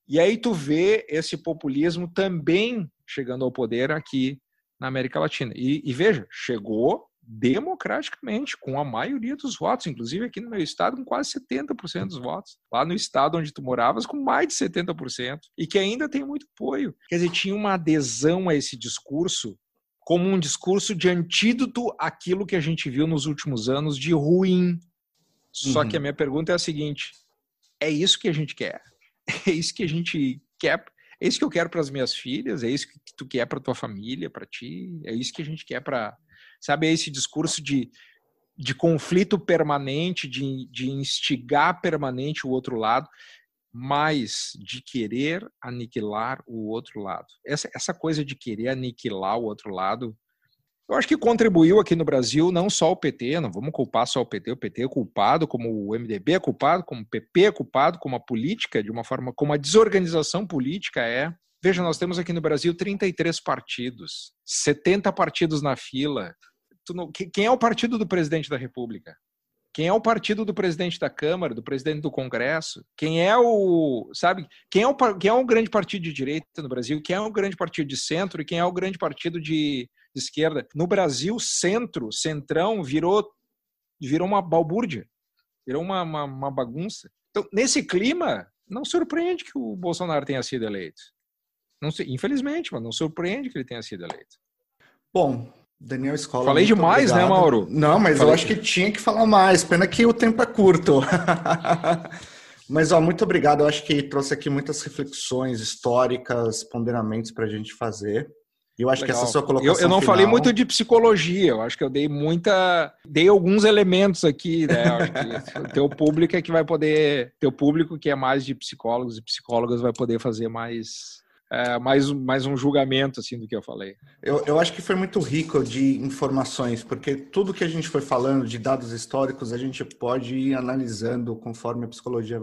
E aí tu vê esse populismo também chegando ao poder aqui na América Latina. E, e, veja, chegou democraticamente, com a maioria dos votos, inclusive aqui no meu estado, com quase 70% dos votos. Lá no estado onde tu moravas, com mais de 70%, e que ainda tem muito apoio. Quer dizer, tinha uma adesão a esse discurso como um discurso de antídoto àquilo que a gente viu nos últimos anos de ruim. Só uhum. que a minha pergunta é a seguinte: é isso que a gente quer? É isso que a gente quer é isso que eu quero para as minhas filhas, é isso que tu quer para tua família, para ti, é isso que a gente quer para, sabe, é esse discurso de, de conflito permanente, de, de instigar permanente o outro lado, mas de querer aniquilar o outro lado. Essa, essa coisa de querer aniquilar o outro lado eu acho que contribuiu aqui no Brasil não só o PT, não vamos culpar só o PT, o PT é culpado, como o MDB é culpado, como o PP é culpado, como a política, de uma forma, como a desorganização política é. Veja, nós temos aqui no Brasil 33 partidos, 70 partidos na fila. Não, quem é o partido do presidente da República? Quem é o partido do presidente da Câmara, do presidente do Congresso? Quem é o, sabe, quem é o, quem é o grande partido de direita no Brasil? Quem é o grande partido de centro e quem é o grande partido de, de esquerda. No Brasil, centro, centrão, virou, virou uma balbúrdia, virou uma, uma, uma bagunça. Então, nesse clima, não surpreende que o Bolsonaro tenha sido eleito. Não, infelizmente, mas não surpreende que ele tenha sido eleito. Bom, Daniel Escola. Falei demais, né, obrigado. né, Mauro? Não, mas Falei. eu acho que tinha que falar mais. Pena que o tempo é curto. mas, ó, muito obrigado. Eu acho que trouxe aqui muitas reflexões históricas, ponderamentos para a gente fazer. Eu acho Legal. que essa sua colocação. Eu, eu não final... falei muito de psicologia, eu acho que eu dei muita. Dei alguns elementos aqui, né? o teu público é que vai poder. Teu público que é mais de psicólogos e psicólogas vai poder fazer mais. É, mais, mais um julgamento assim do que eu falei. Eu, eu acho que foi muito rico de informações, porque tudo que a gente foi falando de dados históricos, a gente pode ir analisando conforme a psicologia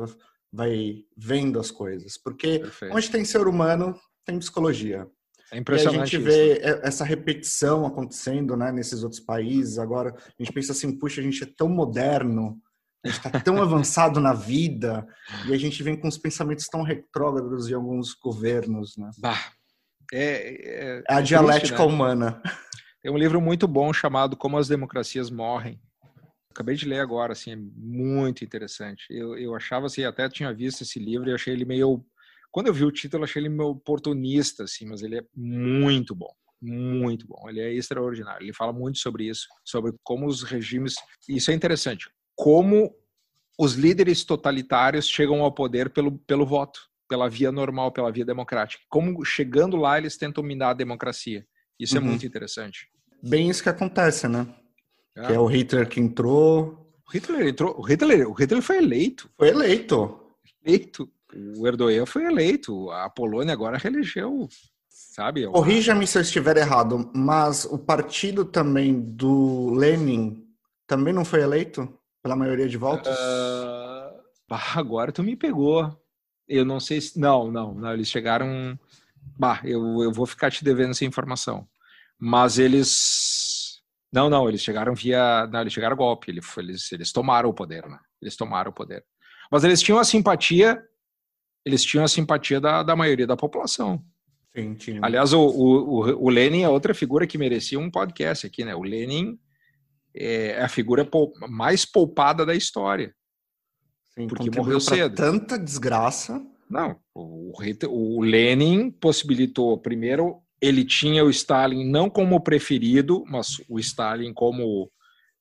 vai, vendo as coisas. Porque Perfeito. onde tem ser humano, tem psicologia. É impressionante. E a gente vê isso. essa repetição acontecendo né, nesses outros países. Agora, a gente pensa assim, puxa, a gente é tão moderno, a gente está tão avançado na vida, e a gente vem com os pensamentos tão retrógrados de alguns governos. Né? Bah, É, é, é a dialética triste, né? humana. Tem um livro muito bom chamado Como as Democracias Morrem. Acabei de ler agora, assim, é muito interessante. Eu, eu achava, assim, até tinha visto esse livro e achei ele meio... Quando eu vi o título, achei ele meio oportunista, assim, mas ele é muito bom muito bom. Ele é extraordinário. Ele fala muito sobre isso, sobre como os regimes. Isso é interessante. Como os líderes totalitários chegam ao poder pelo, pelo voto, pela via normal, pela via democrática. Como chegando lá eles tentam minar a democracia. Isso é uhum. é muito interessante. Bem isso que acontece, né? É. Que é o Hitler que entrou. O Hitler entrou. O Hitler, o Hitler foi eleito. Foi eleito. Eleito. O Erdogan foi eleito. A Polônia agora reelegeu sabe? Corrija-me se eu estiver errado, mas o partido também do Lenin também não foi eleito pela maioria de votos? Uh... agora tu me pegou. Eu não sei se. Não, não, não. Eles chegaram. Bah, eu, eu vou ficar te devendo essa informação. Mas eles. Não, não, eles chegaram via. Não, eles chegaram golpe. Eles, eles tomaram o poder, né? Eles tomaram o poder. Mas eles tinham a simpatia. Eles tinham a simpatia da, da maioria da população. Sim, Aliás, o, o, o Lenin é outra figura que merecia um podcast aqui, né? O Lenin é a figura mais poupada da história. Sim, porque morreu cedo. Tanta desgraça. Não, o, o Lenin possibilitou, primeiro, ele tinha o Stalin não como preferido, mas o Stalin como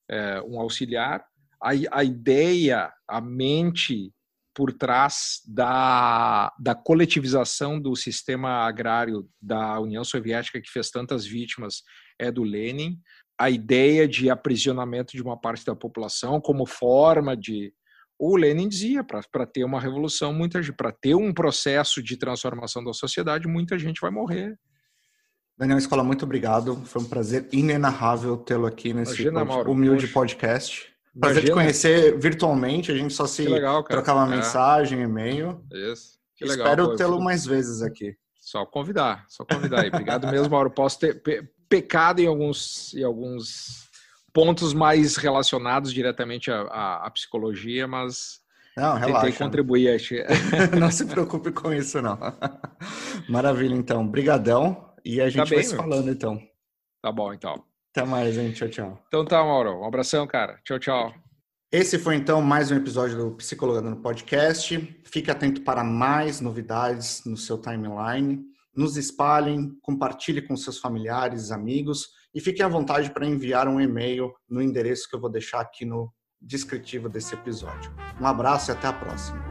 é, um auxiliar. A, a ideia, a mente por trás da, da coletivização do sistema agrário da União Soviética, que fez tantas vítimas, é do Lenin. A ideia de aprisionamento de uma parte da população como forma de. O Lenin dizia, para ter uma revolução, muita para ter um processo de transformação da sociedade, muita gente vai morrer. Daniel Escola, muito obrigado. Foi um prazer inenarrável tê-lo aqui nesse Imagina, pod... humilde Poxa. podcast. Prazer te conhecer virtualmente, a gente só se legal, trocava é. mensagem, e-mail. Isso. Que legal. Espero tê-lo mais vezes aqui. Só convidar, só convidar aí. Obrigado mesmo, Mauro. Posso ter pe pecado em alguns, em alguns pontos mais relacionados diretamente à, à, à psicologia, mas não, relaxa. Tentei contribuir. Acho. não se preocupe com isso, não. Maravilha, então. Brigadão. E a gente tá bem, vai se falando, então. Tá bom, então. Até mais, hein? Tchau, tchau. Então tá, Mauro. Um abração, cara. Tchau, tchau. Esse foi então mais um episódio do Psicologando no Podcast. Fique atento para mais novidades no seu timeline. Nos espalhem, compartilhe com seus familiares, amigos e fique à vontade para enviar um e-mail no endereço que eu vou deixar aqui no descritivo desse episódio. Um abraço e até a próxima.